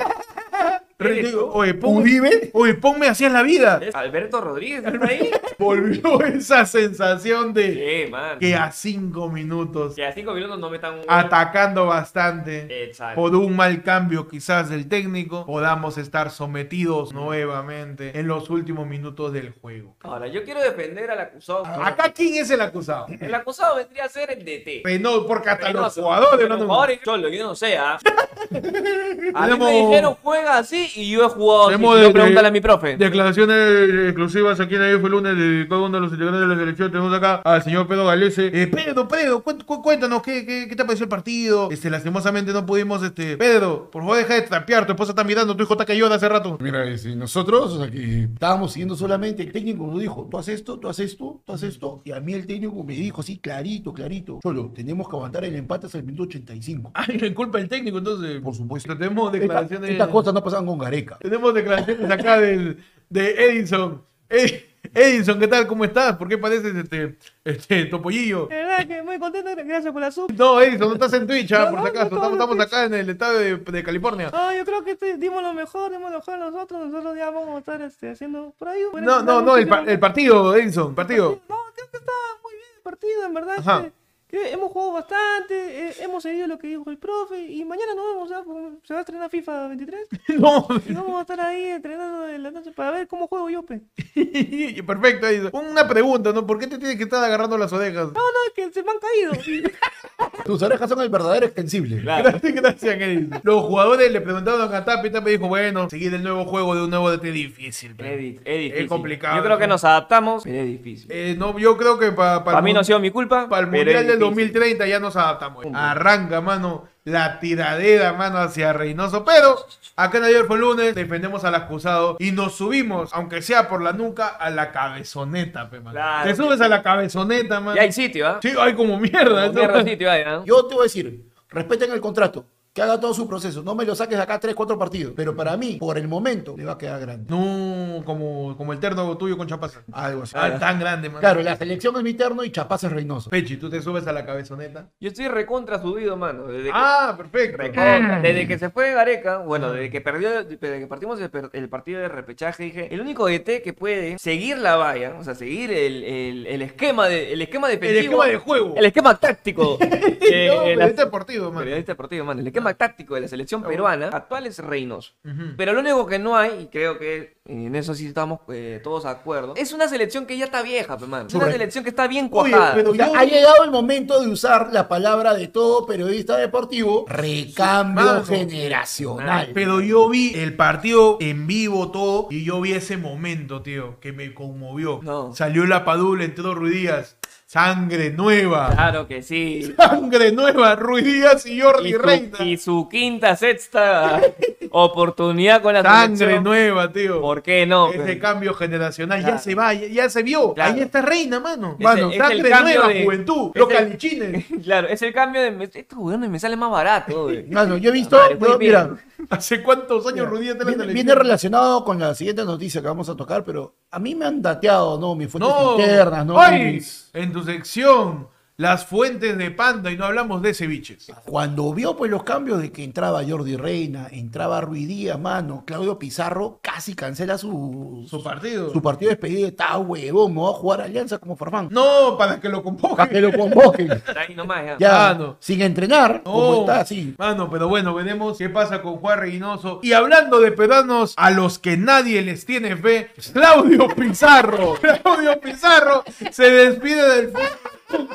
Oye, ponme, oye, ponme así en la vida. ¿Es Alberto Rodríguez está ahí? Volvió esa sensación de Sí, que a 5 minutos, Que a 5 minutos no metan un atacando bastante, Exacto. por un mal cambio quizás del técnico, podamos estar sometidos nuevamente en los últimos minutos del juego. Ahora, yo quiero defender al acusado. Acá, ¿quién es el acusado? El acusado vendría a ser el DT. Pero porque hasta los Reynoso. jugadores, Los no- jugadores, Cholo, yo no sé, ¿ah? A mí me dijeron juega así y yo he jugado así. Tenemos Si de- pregúntale a mi profe. Declaraciones exclusivas aquí en fue lunes de cada uno de los integrantes de la selección. Tenemos acá al señor Pedro Galese. Eh, Pedro, Pedro, cuént- cu- cuéntanos ¿qué, qué, qué te pareció el partido. Este, lastimosamente no pudimos, este. Pedro, por favor deja de trapear, tu esposa está mirando, tu hijo está cayendo hace rato. Mira, si nosotros, o sea, que estábamos siguiendo solamente, el técnico nos dijo, tú haces esto, tú haces esto, tú haces esto, y a mí el técnico me dijo así, clarito, clarito, solo, tenemos que aguantar el empate hasta el minuto 85. Ay, en culpa del técnico, entonces. Por supuesto. Tenemos declaraciones. Estas cosas no pasan con Gareca. Tenemos declaraciones acá del, de Edison. Ed- Edison, ¿qué tal? ¿Cómo estás? ¿Por qué pareces este, este topollillo? Verdad que muy contento, gracias por la sub. No, Edison, no estás en Twitch, ah, No, por no, si acaso. no Estamos, estamos acá en el estado de, de California. Ah, yo creo que este- dimos lo mejor, dimos lo mejor nosotros. Nosotros ya vamos a estar este, haciendo por ahí. por No, no, no, el, pa- muchísimo. el partido, Edison, partido. No, creo que está muy bien el partido, en verdad. Ajá. este, hemos jugado bastante, eh, hemos seguido lo que dijo el profe y mañana nos vemos. Porque se va a estrenar FIFA 23 No, y vamos a estar ahí entrenando en la noche para ver cómo juego yo, pe. perfecto, Edison. Una pregunta, ¿no? ¿Por qué te tienes que estar agarrando las orejas? No, no, es que se me han caído. Tus orejas son el verdadero extensible. Claro. Gracias, gracias, Edison. Los jugadores le preguntaron a Tapi y Tapi dijo, bueno, seguir el nuevo juego de un nuevo DT difícil. pe. Es, di- es difícil. complicado, Yo creo que ¿no? nos adaptamos, pero es difícil. Eh, no, yo creo que para Para mí no ha sido mi culpa. Para el Mundial del difícil. 2030 ya nos adaptamos. Arranca, mano, la tiradera, mano, hacia Reynoso. Pero acá en ayer fue lunes, defendemos al acusado y nos subimos, aunque sea por la nuca, a la cabezoneta, pe, mano. Claro. Te subes a la cabezoneta, mano. Ya hay sitio, ¿ah? Sí, hay como mierda. Como eso. mierda sitio hay, ¿ah? Yo te voy a decir, respeten el contrato, que haga todo su proceso, no me lo saques de acá 3, 4 partidos, pero para mí, por el momento, le va a quedar grande. No, como, como el terno tuyo con Chapaza. Algo así. Ah, tan grande, mano. Claro, la selección es mi terno y Chapaz es Reynoso. Pechi, tú te subes a la cabezoneta. Yo estoy recontra subido, mano. Desde que, Ah, perfecto. recontra. Desde que se fue Gareca, bueno, desde que perdió, desde que partimos el, el partido de repechaje, dije, el único DT que puede seguir la valla, o sea, seguir el, el, el esquema de, el esquema El defensivo. esquema de juego. El esquema táctico. No, de la- periodista deportivo, mano. periodista deportivo, mano. El esquema táctico de la selección peruana actual es Reynoso. Ujú. Pero lo único que no hay, y creo que en eso sí estamos eh, todos de acuerdo, es una selección que ya está vieja, pe, mano. Es una selección que está bien Oye, cuajada. pero O sea, yo- ha llegado el momento de usar la palabra de todo periodista deportivo, recambio Mano. generacional. Pero yo vi el partido en vivo todo y yo vi ese momento, tío, que me conmovió. No. Salió la padula, entró Ruiz Díaz. Sangre nueva. Claro que sí. Sangre nueva, Ruiz Díaz y Jordi Y su, Reina. y su quinta, sexta oportunidad con la Sangre selección. nueva, tío. ¿Por qué no? Ese pe? cambio generacional ya se va, ya, ya se vio. Claro. Ahí está Reina, mano. Mano, es sangre el cambio nueva, de- juventud. Los el- calichines. Claro, es el cambio de... Estos weones me sale más barato. güey. Mano, yo he visto, Madre, yo, bien. mira, ¿Hace cuántos años Ruiz Díaz en la viene, televisión? viene relacionado con la siguiente noticia que vamos a tocar, pero a mí me han dateado, ¿no? Mis fuentes No, internas, ¿no? ¡Ay! Mis- en tu sección, las fuentes de panda y no hablamos de ceviches. Cuando vio pues los cambios de que entraba Jordi Reina, entraba Ruiz Díaz, mano, Claudio Pizarro casi cancela su, Su partido. su partido de despedida. Está huevón, me va a jugar Alianza como Farfán. No, para que lo convoquen. Para que lo convoquen. Ahí nomás, ya. Ya, Ah, no. sin entrenar, como No. está así. Mano, pero bueno, veremos qué pasa con Juan Reynoso. Y hablando de pedanos a los que nadie les tiene fe, Claudio Pizarro. Claudio Pizarro se despide del fútbol.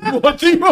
Motivo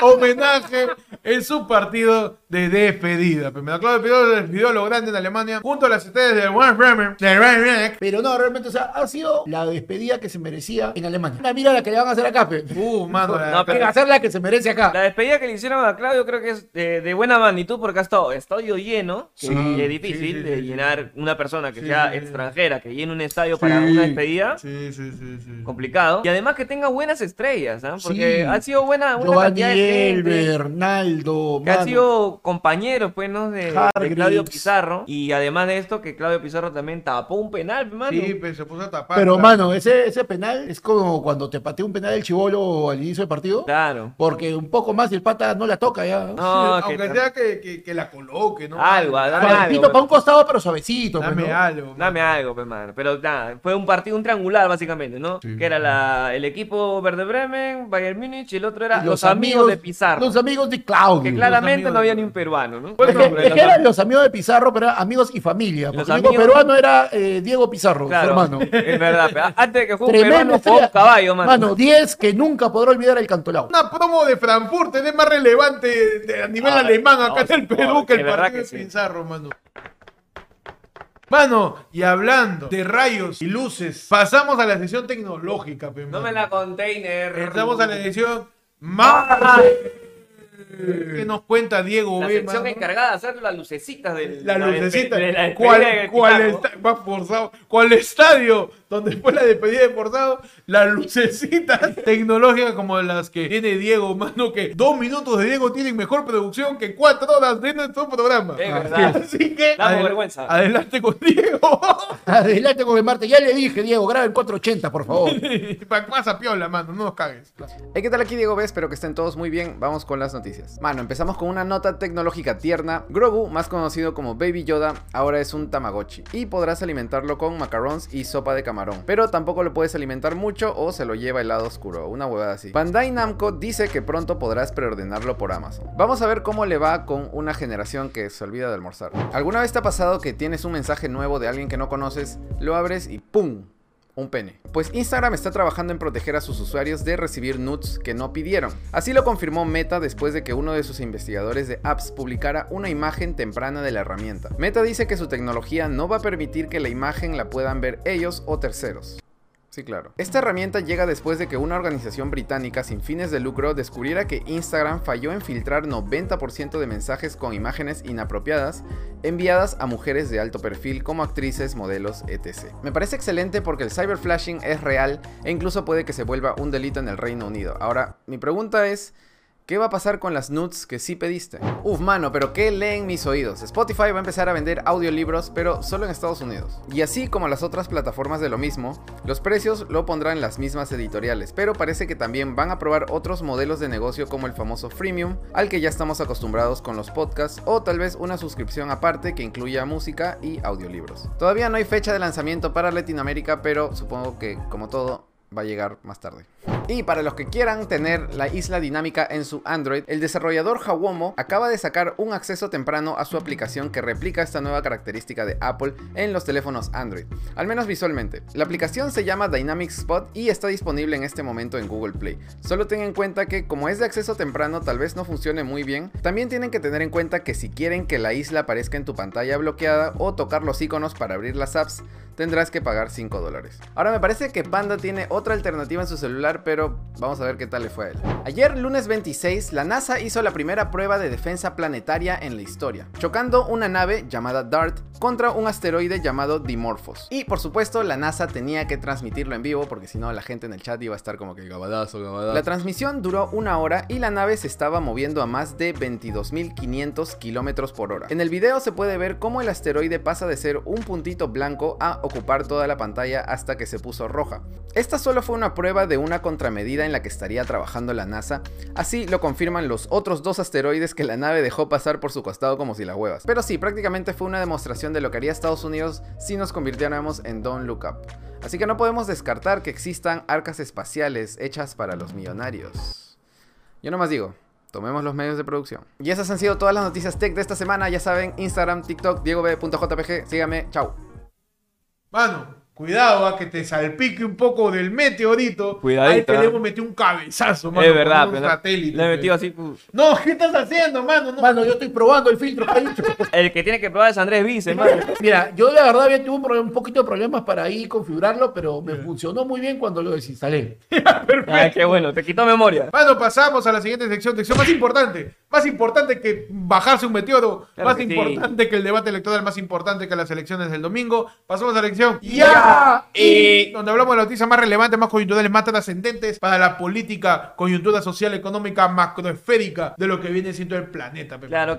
homenaje en su partido de despedida. Primero, Claudio Pizarro despidió a lo grande en Alemania junto a las estrellas del Werder Bremen, Múnich. Pero no, realmente, o sea, ha sido la despedida que se merecía en Alemania. Una mira la que le van a hacer acá, pe. Uh, mano, la- No, pero- hacer la que se merece acá. La despedida que le hicieron a Claudio creo que es de, de buena magnitud porque ha estado estadio lleno, Sí, es difícil sí, sí, de sí. llenar una persona que Sí. sea extranjera, que llene un estadio para una despedida, Sí, sí, sí, sí. complicado. Y además que tenga buenas estrellas, ¿ah? porque Sí. ha sido buena una Giovanni cantidad de gente Elber, Naldo, que mano. sido compañeros pues, ¿no? de. Claudio Pizarro. Y además de esto, que Claudio Pizarro también tapó un penal, mano. Sí, pues se puso a tapar. Pero, claro. mano, ese, ese penal es como cuando te pateó un penal el chivolo al inicio del partido. Claro. Porque un poco más y el pata no la toca ya. No, Aunque que- sea que, que, que la coloque, ¿no? Algo, dame algo. para un costado, pero suavecito. pues, Dame ¿no? algo. Dame algo, pues, mano. Pero nada, fue un partido, un triangular, básicamente, ¿no? Sí. Que era la, el equipo Verde Bremen, Bayern Múnich, y el otro era los, amigos, de Pizarro. Los amigos de Claudio. que claramente amigos no había peruano, ¿no? Es que, nombre, es los que eran amigos. los amigos de Pizarro, pero eran amigos y familia. Porque Los el único amigos- peruano era eh, Diego Pizarro, su hermano. es verdad. pero Antes de que fue un peruano, fue un caballo, mano. Mano, 10 que nunca podrá olvidar el cantolao. Una promo de Frankfurt es más relevante de- a nivel Ah, alemán acá no, en el Perú que el partido que sí. de Pizarro, mano. Mano, y hablando de rayos y luces, pasamos a la sesión tecnológica, pe, No me la container. Pasamos a la edición más... ¿Qué nos cuenta Diego La B, sección encargada de hacer las lucecitas del. La lucecita. de la despedida ¿Cuál, cuál Pizarro. esta- más forzado? ¿Cuál estadio donde fue la despedida de forzado? Las lucecitas tecnológicas como las que tiene Diego, mano, que dos minutos de Diego tienen mejor producción que cuatro horas de nuestro programa. Es verdad. Así que Damos adel- vergüenza. adelante con Diego. Adelante con el Marte. Ya le dije, Diego, graba en 480, por favor. Pa- Pasa piola, mano, no nos cagues. Hey, ¿qué tal? Aquí Diego B, espero que estén todos muy bien. Vamos con las noticias. Mano, empezamos con una nota tecnológica tierna. Grogu, más conocido como Baby Yoda, ahora es un Tamagotchi y podrás alimentarlo con macarons y sopa de camarón. Pero tampoco lo puedes alimentar mucho o se lo lleva el lado oscuro, una huevada así. Bandai Namco dice que pronto podrás preordenarlo por Amazon. Vamos a ver cómo le va con una generación que se olvida de almorzar. ¿Alguna vez te ha pasado que tienes un mensaje nuevo de alguien que no conoces, lo abres y ¡pum! Un pene. Pues Instagram está trabajando en proteger a sus usuarios de recibir nudes que no pidieron. Así lo confirmó Meta después de que uno de sus investigadores de apps publicara una imagen temprana de la herramienta. Meta dice que su tecnología no va a permitir que la imagen la puedan ver ellos o terceros. Sí, claro. Esta herramienta llega después de que una organización británica sin fines de lucro descubriera que Instagram falló en filtrar 90% de mensajes con imágenes inapropiadas enviadas a mujeres de alto perfil como actrices, modelos, etc. Me parece excelente porque el cyberflashing es real e incluso puede que se vuelva un delito en el Reino Unido. Ahora, mi pregunta es... ¿Qué va a pasar con las nudes que sí pediste? Uf, mano, pero ¿qué leen mis oídos? Spotify va a empezar a vender audiolibros, pero solo en Estados Unidos. Y así como las otras plataformas de lo mismo, los precios lo pondrán las mismas editoriales, pero parece que también van a probar otros modelos de negocio como el famoso freemium, al que ya estamos acostumbrados con los podcasts, o tal vez una suscripción aparte que incluya música y audiolibros. Todavía no hay fecha de lanzamiento para Latinoamérica, pero supongo que, como todo, va a llegar más tarde. Y para los que quieran tener la isla dinámica en su Android, el desarrollador Hawomo acaba de sacar un acceso temprano a su aplicación que replica esta nueva característica de Apple en los teléfonos Android, al menos visualmente. La aplicación se llama Dynamic Spot y está disponible en este momento en Google Play. Solo ten en cuenta que como es de acceso temprano tal vez no funcione muy bien, también tienen que tener en cuenta que si quieren que la isla aparezca en tu pantalla bloqueada o tocar los iconos para abrir las apps, tendrás que pagar 5 dólares. Ahora me parece que Panda tiene otra alternativa en su celular, pero vamos a ver qué tal le fue a él. Ayer, lunes 26, la NASA hizo la primera prueba de defensa planetaria en la historia, chocando una nave llamada DART contra un asteroide llamado Dimorphos. Y por supuesto, la NASA tenía que transmitirlo en vivo, porque si no, la gente en el chat iba a estar como que gabadazo, gabadazo. La transmisión duró una hora y la nave se estaba moviendo a más de 22.500 kilómetros por hora. En el video se puede ver cómo el asteroide pasa de ser un puntito blanco a ocupar toda la pantalla hasta que se puso roja. Esta solo fue una prueba de una contramedida en la que estaría trabajando la NASA, así lo confirman los otros dos asteroides que la nave dejó pasar por su costado como si las huevas. Pero sí, prácticamente fue una demostración de lo que haría Estados Unidos si nos convirtiéramos en Don't Look Up. Así que no podemos descartar que existan arcas espaciales hechas para los millonarios. Yo nomás digo, tomemos los medios de producción. Y esas han sido todas las noticias tech de esta semana. Ya saben, Instagram, TikTok, diegob.jpg. Síganme, chao. Mano, Cuidado, a que te salpique un poco del meteorito. Cuidadito, Ahí te ¿ah? le hemos metido un cabezazo, mano. es verdad, un satélite. le he metido así. pues. No, ¿qué estás haciendo, mano? No. Mano, yo estoy probando el filtro que ha dicho. El que tiene que probar es Andrés Vice, mano. Mira, yo la verdad había tuve un, poquito de problemas para ahí configurarlo, pero me funcionó muy bien cuando lo desinstalé. Ay, qué bueno, te quitó memoria. Mano, pasamos a la siguiente sección. Sección más importante. Más importante que bajarse un meteoro. Claro más que sí. importante que el debate electoral. Más importante que las elecciones del domingo. Pasamos a la sección. Ya. Y donde hablamos de las noticias más relevantes, más coyunturales, más trascendentes para la política, coyuntura social, económica, macroesférica de lo que viene siendo el planeta. pe. Claro.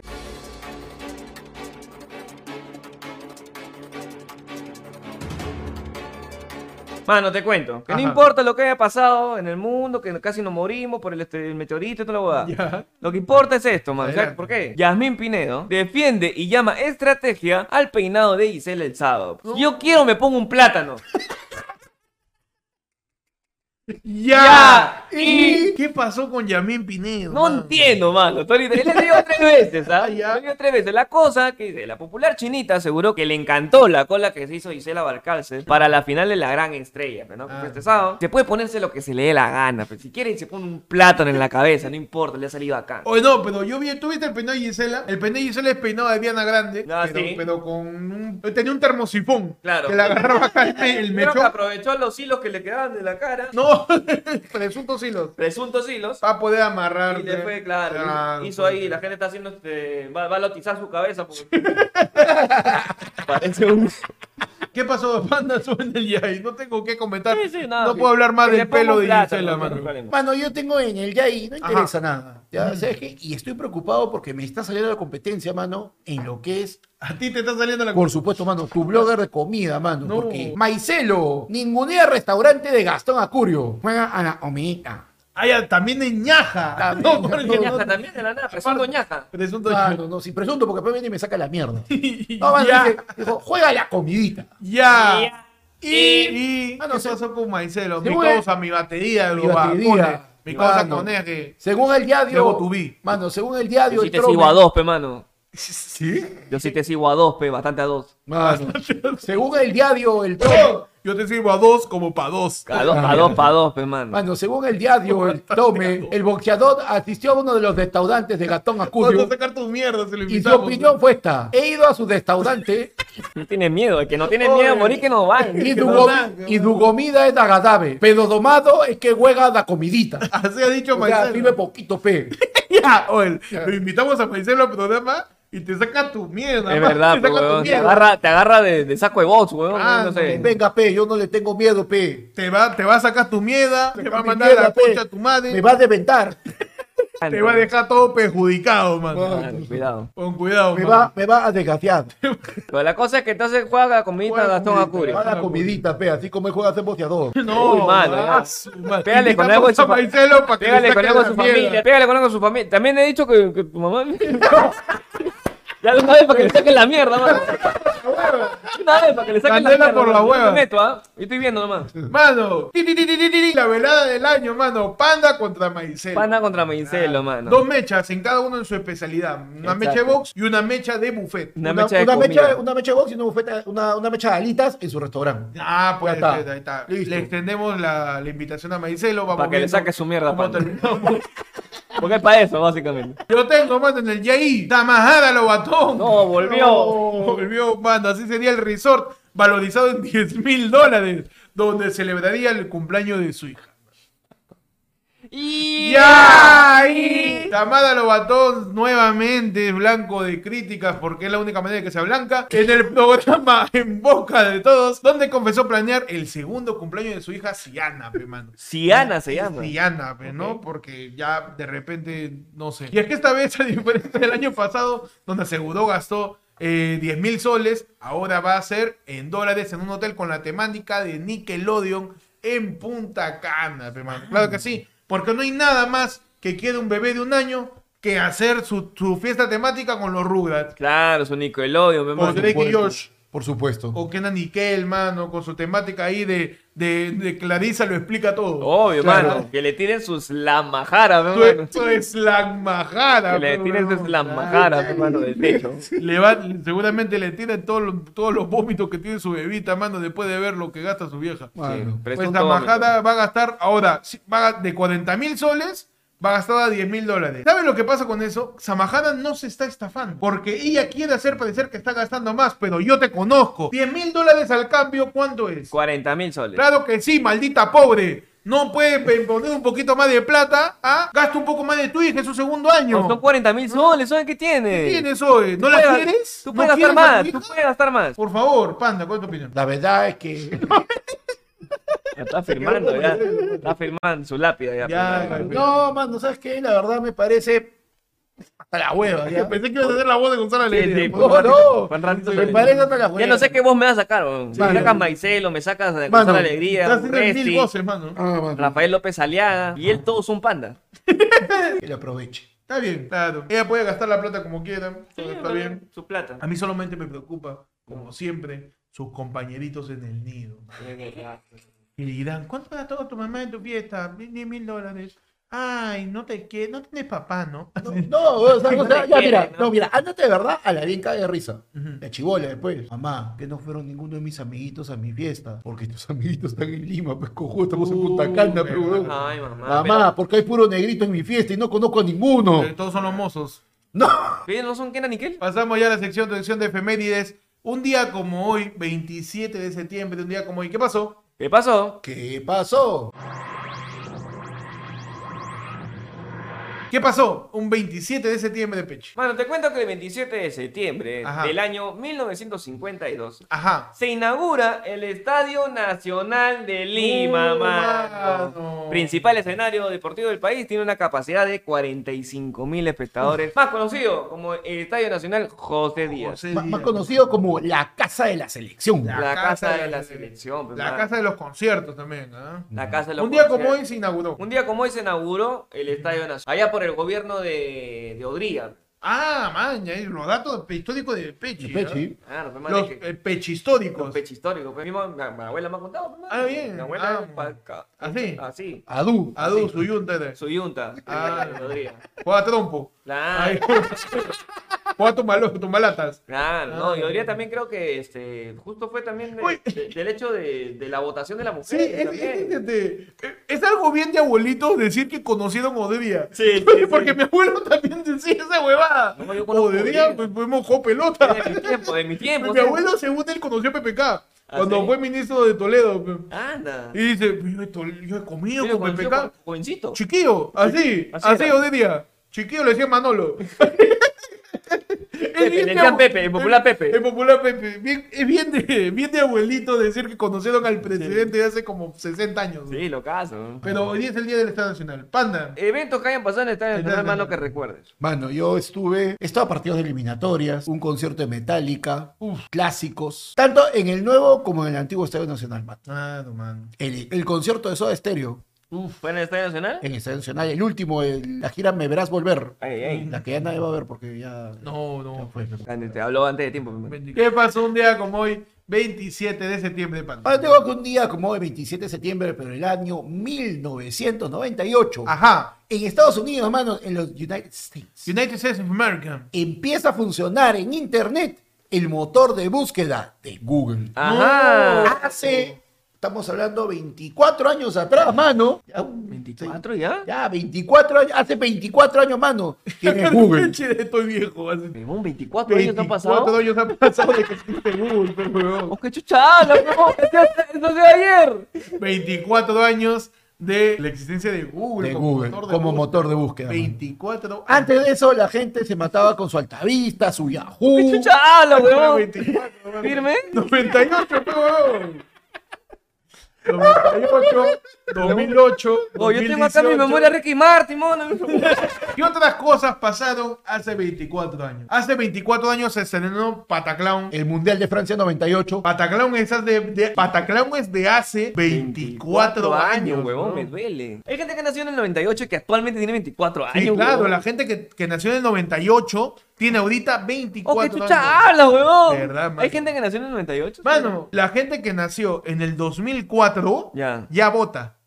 Mano, te cuento, que no importa lo que haya pasado en el mundo, que casi nos morimos por el, este, el meteorito y toda la huevada. Ya. Lo que importa es esto, mano. ¿Sabes Adelante. por qué? Yasmín Pinedo defiende y llama estrategia al peinado de Gisela el sábado. Si yo quiero, me pongo un plátano. ¡Ya! Ya. ¿Y qué pasó con Yamín Pinedo? No mano? entiendo, mano. Tony, Él le dio tres veces, Ah. Le dio tres veces. La cosa que de la popular chinita aseguró que le encantó la cola que se hizo Gisela Balcarce para la final de la gran estrella, pero ¿no? Ah. este sábado. Se puede ponerse lo que se le dé la gana, pero si quiere se pone un plátano en la cabeza, no importa, le ha salido acá. Oye, no, pero yo vi, ¿tú viste el peinado de Gisela? El peinado de Gisela es peinado de Viana Grande, Ah, pero, sí. pero con un... Tenía un termosifón. Claro. Que le agarraba acá el, el Creo que mechón. aprovechó los hilos que le quedaban de la cara, No, presuntos hilos. presuntos hilos. Para poder amarrar. Y fue, claro, Claro, hizo pues. ahí, la gente está haciendo este, va, va a lotizar su cabeza porque parece un... ¿Qué pasó, Panda? Suben el Yay. No tengo que comentar. Sí, sí, nada, no sí. puedo hablar más Que del pelo de Gisela, no, mano. no. Mano, yo tengo en el Yai, no Ajá. interesa nada. ¿ya? ¿Sabes qué? Y estoy preocupado porque me está saliendo la competencia, mano, en lo que es, A ti te está saliendo la por supuesto, mano, tu blogger de comida, mano. No. Porque Maicelo, ningunea restaurante de Gastón Acurio. Juega a la omita. Ah, ya, también en ñaja. También, no, porque no, ñaja también de la nada, presunto ñaja. Presunto Mano, no, sin presunto, porque después viene y me saca la mierda. No, mano, ya. dice- dijo, juega la comidita. Ya. Y- Y, Ah, no ¿qué sé. pasó con Maicelo? Mi causa, mi batería de Mi batería. Mi causa Mano. con ella que... Según el diario. Luego tu vi. Mano, según el diario. Yo sí te sigo a dos, pe, mano. ¿Sí? Yo sí te sigo a dos, pe, bastante a dos. Mano, según el diario, el Trome. Yo, te sirvo a dos como para dos. A dos, a dos, pa' dos, pe, mano. Mano, según el diario, el Trome, el boxeador asistió a uno de los restaurantes de Gastón Vas Acurio. a sacar tus mierdas si lo Y su invitamos. opinión fue esta. He ido a su restaurante No tiene miedo, el que no tiene miedo a morir que no va. y su, go- y su comida es agradable. Pero domado es que juega la comidita. Así ha dicho O sea, Maicelo. sirve poquito pe. Ya, oye, lo invitamos a Maicelo al programa y te saca tu mierda. Es man. verdad, te pe, saca tu weón. Te mierda. agarra, te agarra de, de saco de box, weón. Ah, no sé. Venga pe, yo no le tengo miedo pe. Te va, te va a sacar tu mierda, te va a mandar a la concha a tu madre, Me va a deventar. te va a dejar todo perjudicado, man. Claro, cuidado. Con cuidado, Me man. va, me va a desgraciar. Pero la cosa es que entonces juega la comidita Juega Gastón Acurio. Va la comidita pe, así como él juega a ser boxeador. No, Uy, mano, su madre. Pégale con algo de su Pégale le con algo su familia. Pégale con algo a su familia. También he dicho que, que tu mamá. Ya una vez para que le saquen la mierda, mano. Una vez para que le saquen la mierda. por la mano. Yo hueva. me meto, ¿ah? Yo estoy viendo nomás. Mano, ti, ti, ti, ti, ti, ti, la velada del año, mano. Panda contra Maicelo. Pana contra Maicelo, mano. Dos mechas, en cada uno en su especialidad. Una Exacto. mecha de box y una mecha de buffet. Una, Una, mecha de una mecha, una mecha de box y una, bufeta- una, una mecha de alitas en su restaurante. Ah, pues Ya está. ahí está. Listo. Le extendemos la, la invitación a Maicelo. Vamos Para que le saque su mierda, cómo Panda. terminamos. Porque es para eso, básicamente. Yo tengo, mano, en el Yaí. Tamajada lo batón. No, volvió. Volvió, mano. Así sería el resort valorizado en 10 mil dólares. Donde celebraría el cumpleaños de su hija. Y ¡Ya! Y Tamada Lobatón nuevamente blanco de críticas porque es la única manera de que sea blanca. En el programa En Boca de Todos, donde confesó planear el segundo cumpleaños de su hija Siana, pe, mano. Siana se llama. Siana, pe, ¿no? Porque ya de repente, no sé. Y es que esta vez, a diferencia del año pasado, donde aseguró gastó eh, 10 mil soles, ahora va a ser en dólares en un hotel con la temática de Nickelodeon en Punta Cana, pe, mano. Claro que sí, porque no hay nada más que quiera un bebé de un año que hacer su, su fiesta temática con los Rugrats. Claro, su Nickelodeon, hermano. Drake y Josh. Por supuesto. O Kenan Nickel, mano, con su temática ahí de, de, de Clarisa lo explica todo. Obvio, Claro. mano. Que le tiren sus lamajaras, mano. es- eso es la majara. Que le tiren sus lamajaras, hermano, del techo. Le va, seguramente le tiran todos los, todos los vómitos que tiene su bebita, mano, después de ver lo que gasta su vieja. Mano. Pues Presunto la majada va a gastar ahora, va de 40 mil soles, va a gastar a 10 mil dólares. ¿Sabes lo que pasa con eso? Samajada no se está estafando. Porque ella quiere hacer parecer que está gastando más, pero yo te conozco. 10 mil dólares al cambio, ¿cuánto es? 40 mil soles. Claro que sí, maldita pobre. No puede pe- poner un poquito más de plata, ¿ah? Gasta un poco más de tu hija en su segundo año. No, son 40 mil soles, ¿sabes qué tiene? ¿Qué tienes hoy? ¿No la puedes- quieres? Tú ¿No puedes gastar quieres a más, tú puedes gastar más. Por favor, Panda, ¿cuál es tu opinión? La verdad es que. Ya Está firmando, ya. Está firmando su lápida ya. No, mano, ¿sabes qué? La verdad me parece. Hasta la hueva, ya. Pensé que ibas a hacer la voz de Gonzalo Sí, Alegría. sí, pues. No, no. Un Me parece hasta la hueva. Ya no sé qué voz me vas a sacar, weón. Me Mano. sacas Maicelo, me sacas de Gonzalo Alegría, Estás haciendo mil Resti, voces, mano. Ah, mano, Rafael López Aliaga, y él todos son panda. que le aproveche. Está bien, claro. Ella puede gastar la plata como quiera. está bien. Su plata. A mí solamente me preocupa, como siempre, sus compañeritos en el nido. Y le dirán, ¿cuánto gastó tu mamá en tu fiesta? 10 mil dólares. Ay, no te quieres, no tienes papá, ¿no? No, no, o sea, o sea, ya quiere, mira, ¿no? no, mira, ándate de verdad a la bien cae de risa. Ujú. La chivola después. Mamá, que no fueron ninguno de mis amiguitos a mi fiesta. Porque tus amiguitos están en Lima, pues cojudo, estamos en Punta Uh, Cana, pero. Ay, mamá. Mamá, porque hay puro negrito en mi fiesta y no conozco a ninguno. Eh, Todos son los mozos. No. pero- ¿Pero no son Kenan y Kel? Pasamos ya a la sección de sección de efemérides. Un día como hoy, 27 de septiembre, un día como hoy, ¿qué pasó? ¿Qué pasó? ¿Qué pasó? ¿Qué pasó? Un 27 de septiembre de Peche. Bueno, te cuento que el 27 de septiembre Ajá. del año 1952 Ajá. se inaugura el Estadio Nacional de Lima, Uh, mano. mano. Principal escenario deportivo del país, tiene una capacidad de 45 mil espectadores. Más conocido como el Estadio Nacional José Díaz. José Ma- Díaz. Más conocido como la casa de la selección. La casa de la selección, pues, La casa de los conciertos también. La casa de los Un día como hoy se inauguró. Un día como hoy se inauguró el Estadio Nacional. Allá por el gobierno de, de Odría. Ah, man, ya, los datos históricos de Pechi. De Pechi. Claro, pues, man, Los es que- eh, pechihistóricos. Los pechistóricos. Pues, mi, mi abuela me ha contado. pues, Ah, bien. Mi abuela Ah. pa- ¿Así? Así. Adu. Adu, su yunta de. Su yunta. Ah. Juega trompo. Claro. Ay, Juega tumalo- tumbalatas. Claro, no, Ah. y Odría también creo que este, justo fue también de- Uy. de- del hecho de, de la votación de la mujer. Sí, es, también. es- fíjate, eh, es algo bien de abuelitos decir que conocieron Odría. Sí, sí, sí. Porque mi abuelo también decía esa huevada. No, yo pues, pues mojó pelota. De mi tiempo, de mi tiempo. Mi sí. abuelo, según él, conoció a PPK. ¿Ah, cuando sí? fue ministro de Toledo. Anda. Y dice, yo he, yo he comido con PPK. jo- Jovencito. Chiquillo, así, Así así. Chiquillo le decía Manolo. Pepe, le decían Pepe, el popular Pepe. El popular Pepe. Bien, es bien de, bien de abuelito decir que conocieron al presidente de hace como 60 años. Sí, lo caso. Pero hoy es el día del Estado Nacional. Panda. Eventos que hayan pasado en el Estadio Estadio Nacional, mano, que recuerdes. Mano, yo estuve, he estado a partidos de eliminatorias, un concierto de Metallica, uf, clásicos, tanto en el nuevo como en el antiguo Estadio Nacional, mano. Ah, no, man. El, el concierto de Soda Stereo ¿Fue en el Estadio Nacional? en el Estadio Nacional, el último, el- la gira Me Verás Volver, Ay, ay. la que ya nadie va a ver porque ya... No, ya no. fue. Grande, Te habló antes de tiempo. hermano. ¿Qué pasó un día como hoy, 27 de septiembre, Panda? Ahora tengo que un día como el 27 de septiembre, pero el año 1998, Ajá. en Estados Unidos, mano, en los United States, United States of America. empieza a funcionar en Internet el motor de búsqueda de Google. Ajá. Hace, Estamos hablando 24 años atrás, mano. Ya ¿24 ya? Ya, 24 años. Hace 24 años, mano. Tiene Google. Estoy viejo. Hace... 24, 24 años han pasado. 24 años han pasado de que existe Google, pero weón. Oh, qué chuchala, weón. Eso de ayer. 24 años de la existencia de Google, de como, Google, motor, de como búsqueda. motor de búsqueda. 24 Antes de eso, la gente se mataba con su altavista, su Yahoo. ¡Qué chuchala, weón! ¿Firme? 98, weón. 2008, 2008. Oh, yo tengo acá mi memoria Ricky Martin, mona. ¿Qué otras cosas pasaron hace 24 años? Hace 24 años se estrenó Pataclown. El Mundial de Francia 98. Pataclown es de, de, Pataclown es de hace 24, 24 años, huevón. ¿no? Me duele. Hay gente que nació en el 98 que actualmente tiene 24 años. Sí, claro, huevón. la gente que, que nació en el 98 tiene ahorita ¡Oh, 24 qué chucha años. habla, huevón! Verdad, mano. Hay gente que nació en el 98. Mano, la gente que nació en el 2004 Ya. ya vota.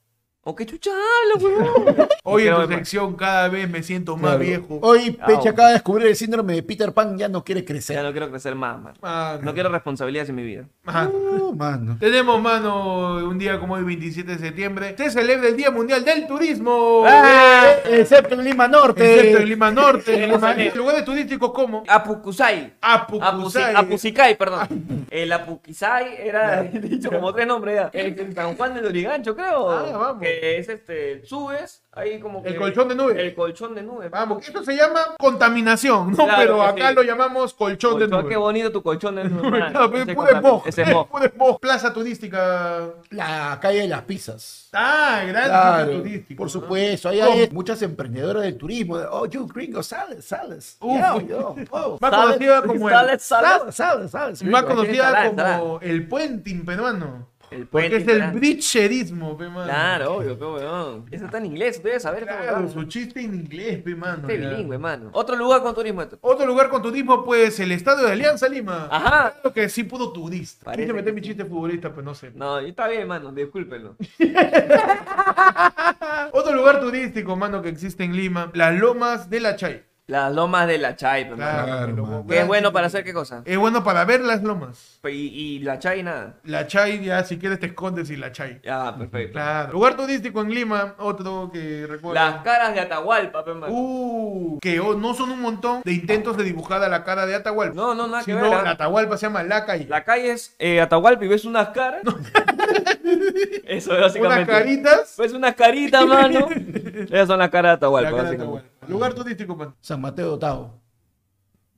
¡Oh, qué chucha habla, huevón! Hoy en tu sección cada vez me siento más Claro. viejo. Hoy Peche bueno. acaba de descubrir el síndrome de Peter Pan, ya no quiere Ya crecer. no quiero crecer más, man. Mano. No quiero responsabilidades en mi vida. Uh, mano. Tenemos, mano, un día como hoy, 27 de septiembre, se celebra el Día Mundial del Turismo. ¡Ah! Excepto en Lima Norte. Excepto en Lima Norte. Lima Norte. lugares turísticos como Apucusay. Apucusay. Apusicay, perdón. El Apuquisay era, he dicho como tres nombres ya. El, el San Juan del Origancho, creo. Ah, vamos. Que es este, subes, ahí como que... El colchón de nubes. El colchón de nubes. Vamos, esto se llama contaminación, ¿no? Claro Pero acá sí. lo llamamos colchón, de Colchón, nubes. qué bonito tu colchón de nubes. Claro, smog. Plaza turística. La calle de las pizzas. Ah, gran Claro, por ¿no? supuesto. Ahí ¿Cómo? hay muchas emprendedoras del turismo. Oh, you gringo, sales, sales. Uf. Yo, yo, oh. Más Sales, conocida como el, sales, sales. Sales, sales, más conocida como el puenting peruano. El Porque es el bridgerismo, pe mano. Claro, obvio, qué weón. Eso está en inglés, debes saber esta Claro, su chiste en inglés, pe mano. Este ya. bilingüe, mano. Otro lugar con turismo. esto. Otro lugar con turismo, pues el estadio de Alianza Lima. Ajá. Claro que sí, puro turista. Quise meter mi chiste futbolista, pues no sé. No, está bien, mano, discúlpenlo. Otro lugar turístico, mano, que existe en Lima, las Lomas de la Chay. Las lomas de la Chay, mano. Claro. Que es bueno para hacer qué cosa. Es bueno para ver las lomas. Y, y la Chay nada. La Chay, ya si quieres te escondes y la Chay. Ya, perfecto. Claro. Lugar turístico en Lima, otro que recuerdo. Las caras de Atahualpa, pe, mano. Uh, que oh, no son un montón de intentos de dibujar a la cara de Atahualpa. No, no, nada que sino ver. ¿ah? la Atahualpa se llama la calle. La calle es eh, Atahualpa y ves unas caras. Eso es básicamente. Unas caritas. Ves unas caritas, mano. Esas son las caras de La Atahualpa, cara de básicamente. Atahualpa. Lugar turístico, mano. San Mateo de Otavo.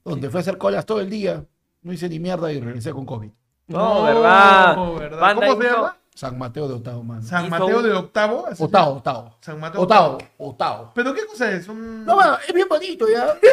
Donde fue a hacer colas todo el día. No hice ni mierda y regresé con COVID. No, verdad. verdad. ¿Cómo se llama? San Mateo de Otavo, mano. San Mateo de Octavo. llama. Otavo. San Mateo Otavo, Otavo. ¿Pero qué cosa es? Un... No, mano, es bien bonito ya.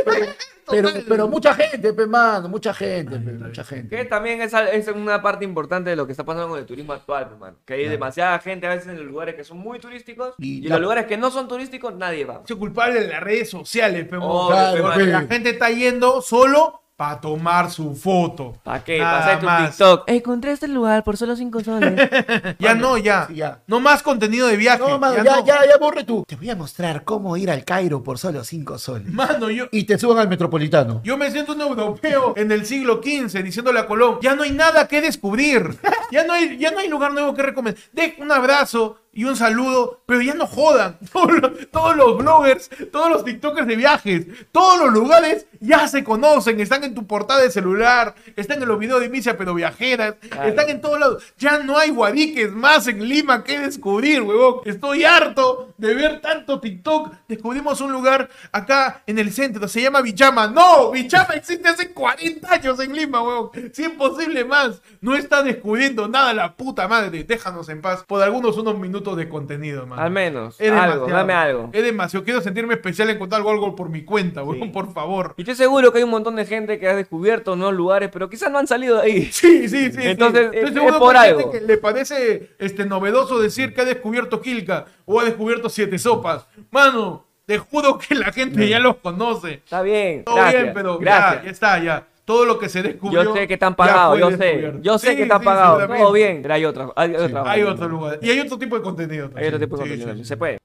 Pero, pero, pero mucha gente, pe, mano. Mucha gente, pe, mucha Que gente. también es, es una parte importante de lo que está pasando con el turismo actual, hermano. Que hay demasiada gente a veces en los lugares que son muy turísticos y, Y en los lugares que no son turísticos nadie va. Mucho culpable en las redes sociales, pero Oh, Claro, pe, porque pe. la gente está yendo solo para tomar su foto. ¿Para qué? Para hacer tu más. TikTok. Encontré este lugar por solo 5 soles. Ya no, ya. Sí, ya. No más contenido de viaje. No, mano, ya, ya, no. ya, ya, borre tú. Te voy a mostrar cómo ir al Cairo por solo 5 soles. Mano, yo, Y te suban al metropolitano. yo me siento un europeo en el siglo XV diciéndole a Colón, ya no hay nada que descubrir. Ya no hay, ya no hay lugar nuevo que recomendar. De un abrazo y un saludo, pero ya no jodan. Todos los, todos los bloggers, todos los TikTokers de viajes, todos los lugares ya se conocen, están en tu portada de celular, están en los videos de misia pero viajeras, Claro. están en todos lados. Ya no hay guadiques más en Lima que descubrir, huevón. Estoy harto de ver tanto TikTok. Descubrimos un lugar acá en el centro, se llama Bichama. No, Bichama existe hace 40 años en Lima, huevón. Si es posible más. No está descubriendo nada la puta madre. Déjanos en paz por algunos unos minutos de contenido, man. Al menos. Es algo, dame algo. Es demasiado. Quiero sentirme especial en contar algo, algo por mi cuenta, Sí. por favor. Y estoy seguro que hay un montón de gente que ha descubierto nuevos lugares, pero quizás no han salido de ahí. Sí, sí, sí. Entonces, sí. es- Estoy es seguro por algo. que le parece este, novedoso decir que ha descubierto Kilka o ha descubierto Siete Sopas. Mano, te juro que la gente ya los conoce. Está bien. Todo gracias, bien, pero gracias. ya, ya está, ya. Todo lo que se descubrió. Yo sé que están pagados, yo sé. Yo sé Sí, que están sí, pagados. Todo bien. Pero hay otra. Hay, otra Hay otro lugar. Y hay otro tipo de contenido. Hay otro también. tipo de Sí, contenido. sí, sí. Se puede.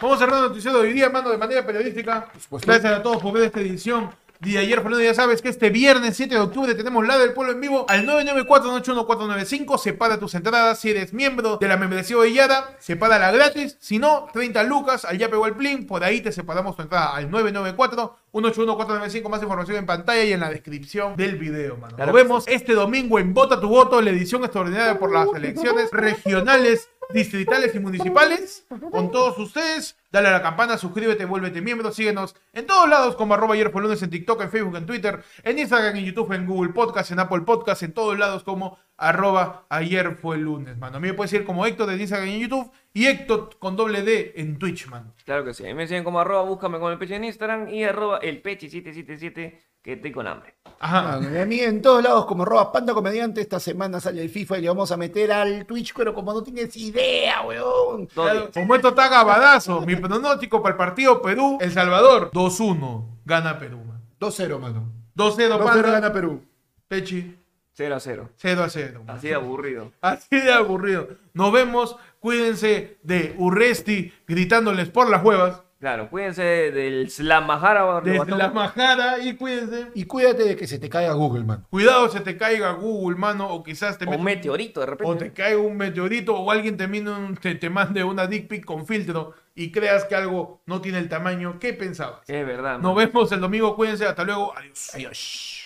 Vamos cerrando el noticiero de hoy día, mano, de manera periodística. Gracias a todos por ver esta edición. De ayer, Fernando, ya sabes que este viernes 7 de octubre tenemos la del pueblo en vivo al 994-981-495. Separa tus entradas si eres miembro de la membresía de Yara. Sepárala gratis. Si no, 30 lucas al Yape o al Plin. Por ahí te separamos tu entrada al 994-181-495. Más información en pantalla y en la descripción del video, mano. Claro Nos vemos este domingo en Vota tu Voto, la edición extraordinaria por las elecciones regionales distritales y municipales. Con todos ustedes, dale a la campana, suscríbete, vuélvete miembro, síguenos en todos lados como arroba ayer fue lunes en TikTok, en Facebook, en Twitter, en Instagram, en YouTube, en Google Podcast, en Apple Podcast, en todos lados como arroba ayer fue el lunes, mano. A mí me puedes decir como Héctor de Instagram en YouTube y Héctor con doble D en Twitch, mano. Claro que sí. A mí me siguen como arroba, búscame con el peche en Instagram y arroba el peche777 que estoy con hambre. Ajá. Mano, y a mí en todos lados como roba panda comediante, esta semana sale el FIFA y le vamos a meter al Twitch, pero como no tienes idea, weón. Claro, como esto está gabadazo, mi pronóstico para el partido Perú-El Salvador, 2-1, gana Perú, mano. 2-0, mano. 2-0, 2-0 panda. gana Perú. Pechi, 0 a 0. 0 a 0. mano. Así de aburrido. Así de aburrido. Nos vemos. Cuídense de Urresti gritándoles por las huevas. Claro, cuídense del Slamajara. Desde la majada y cuídense. Y cuídate de que se te caiga Google, mano. Cuidado se te caiga Google, mano, o quizás te O un meteorito de o repente. te caiga un meteorito o alguien te, mande un- te, te mande una dick pic con filtro y creas que algo no tiene el tamaño que pensabas. Es verdad. Nos man. vemos el domingo, cuídense, hasta luego, adiós. Adiós.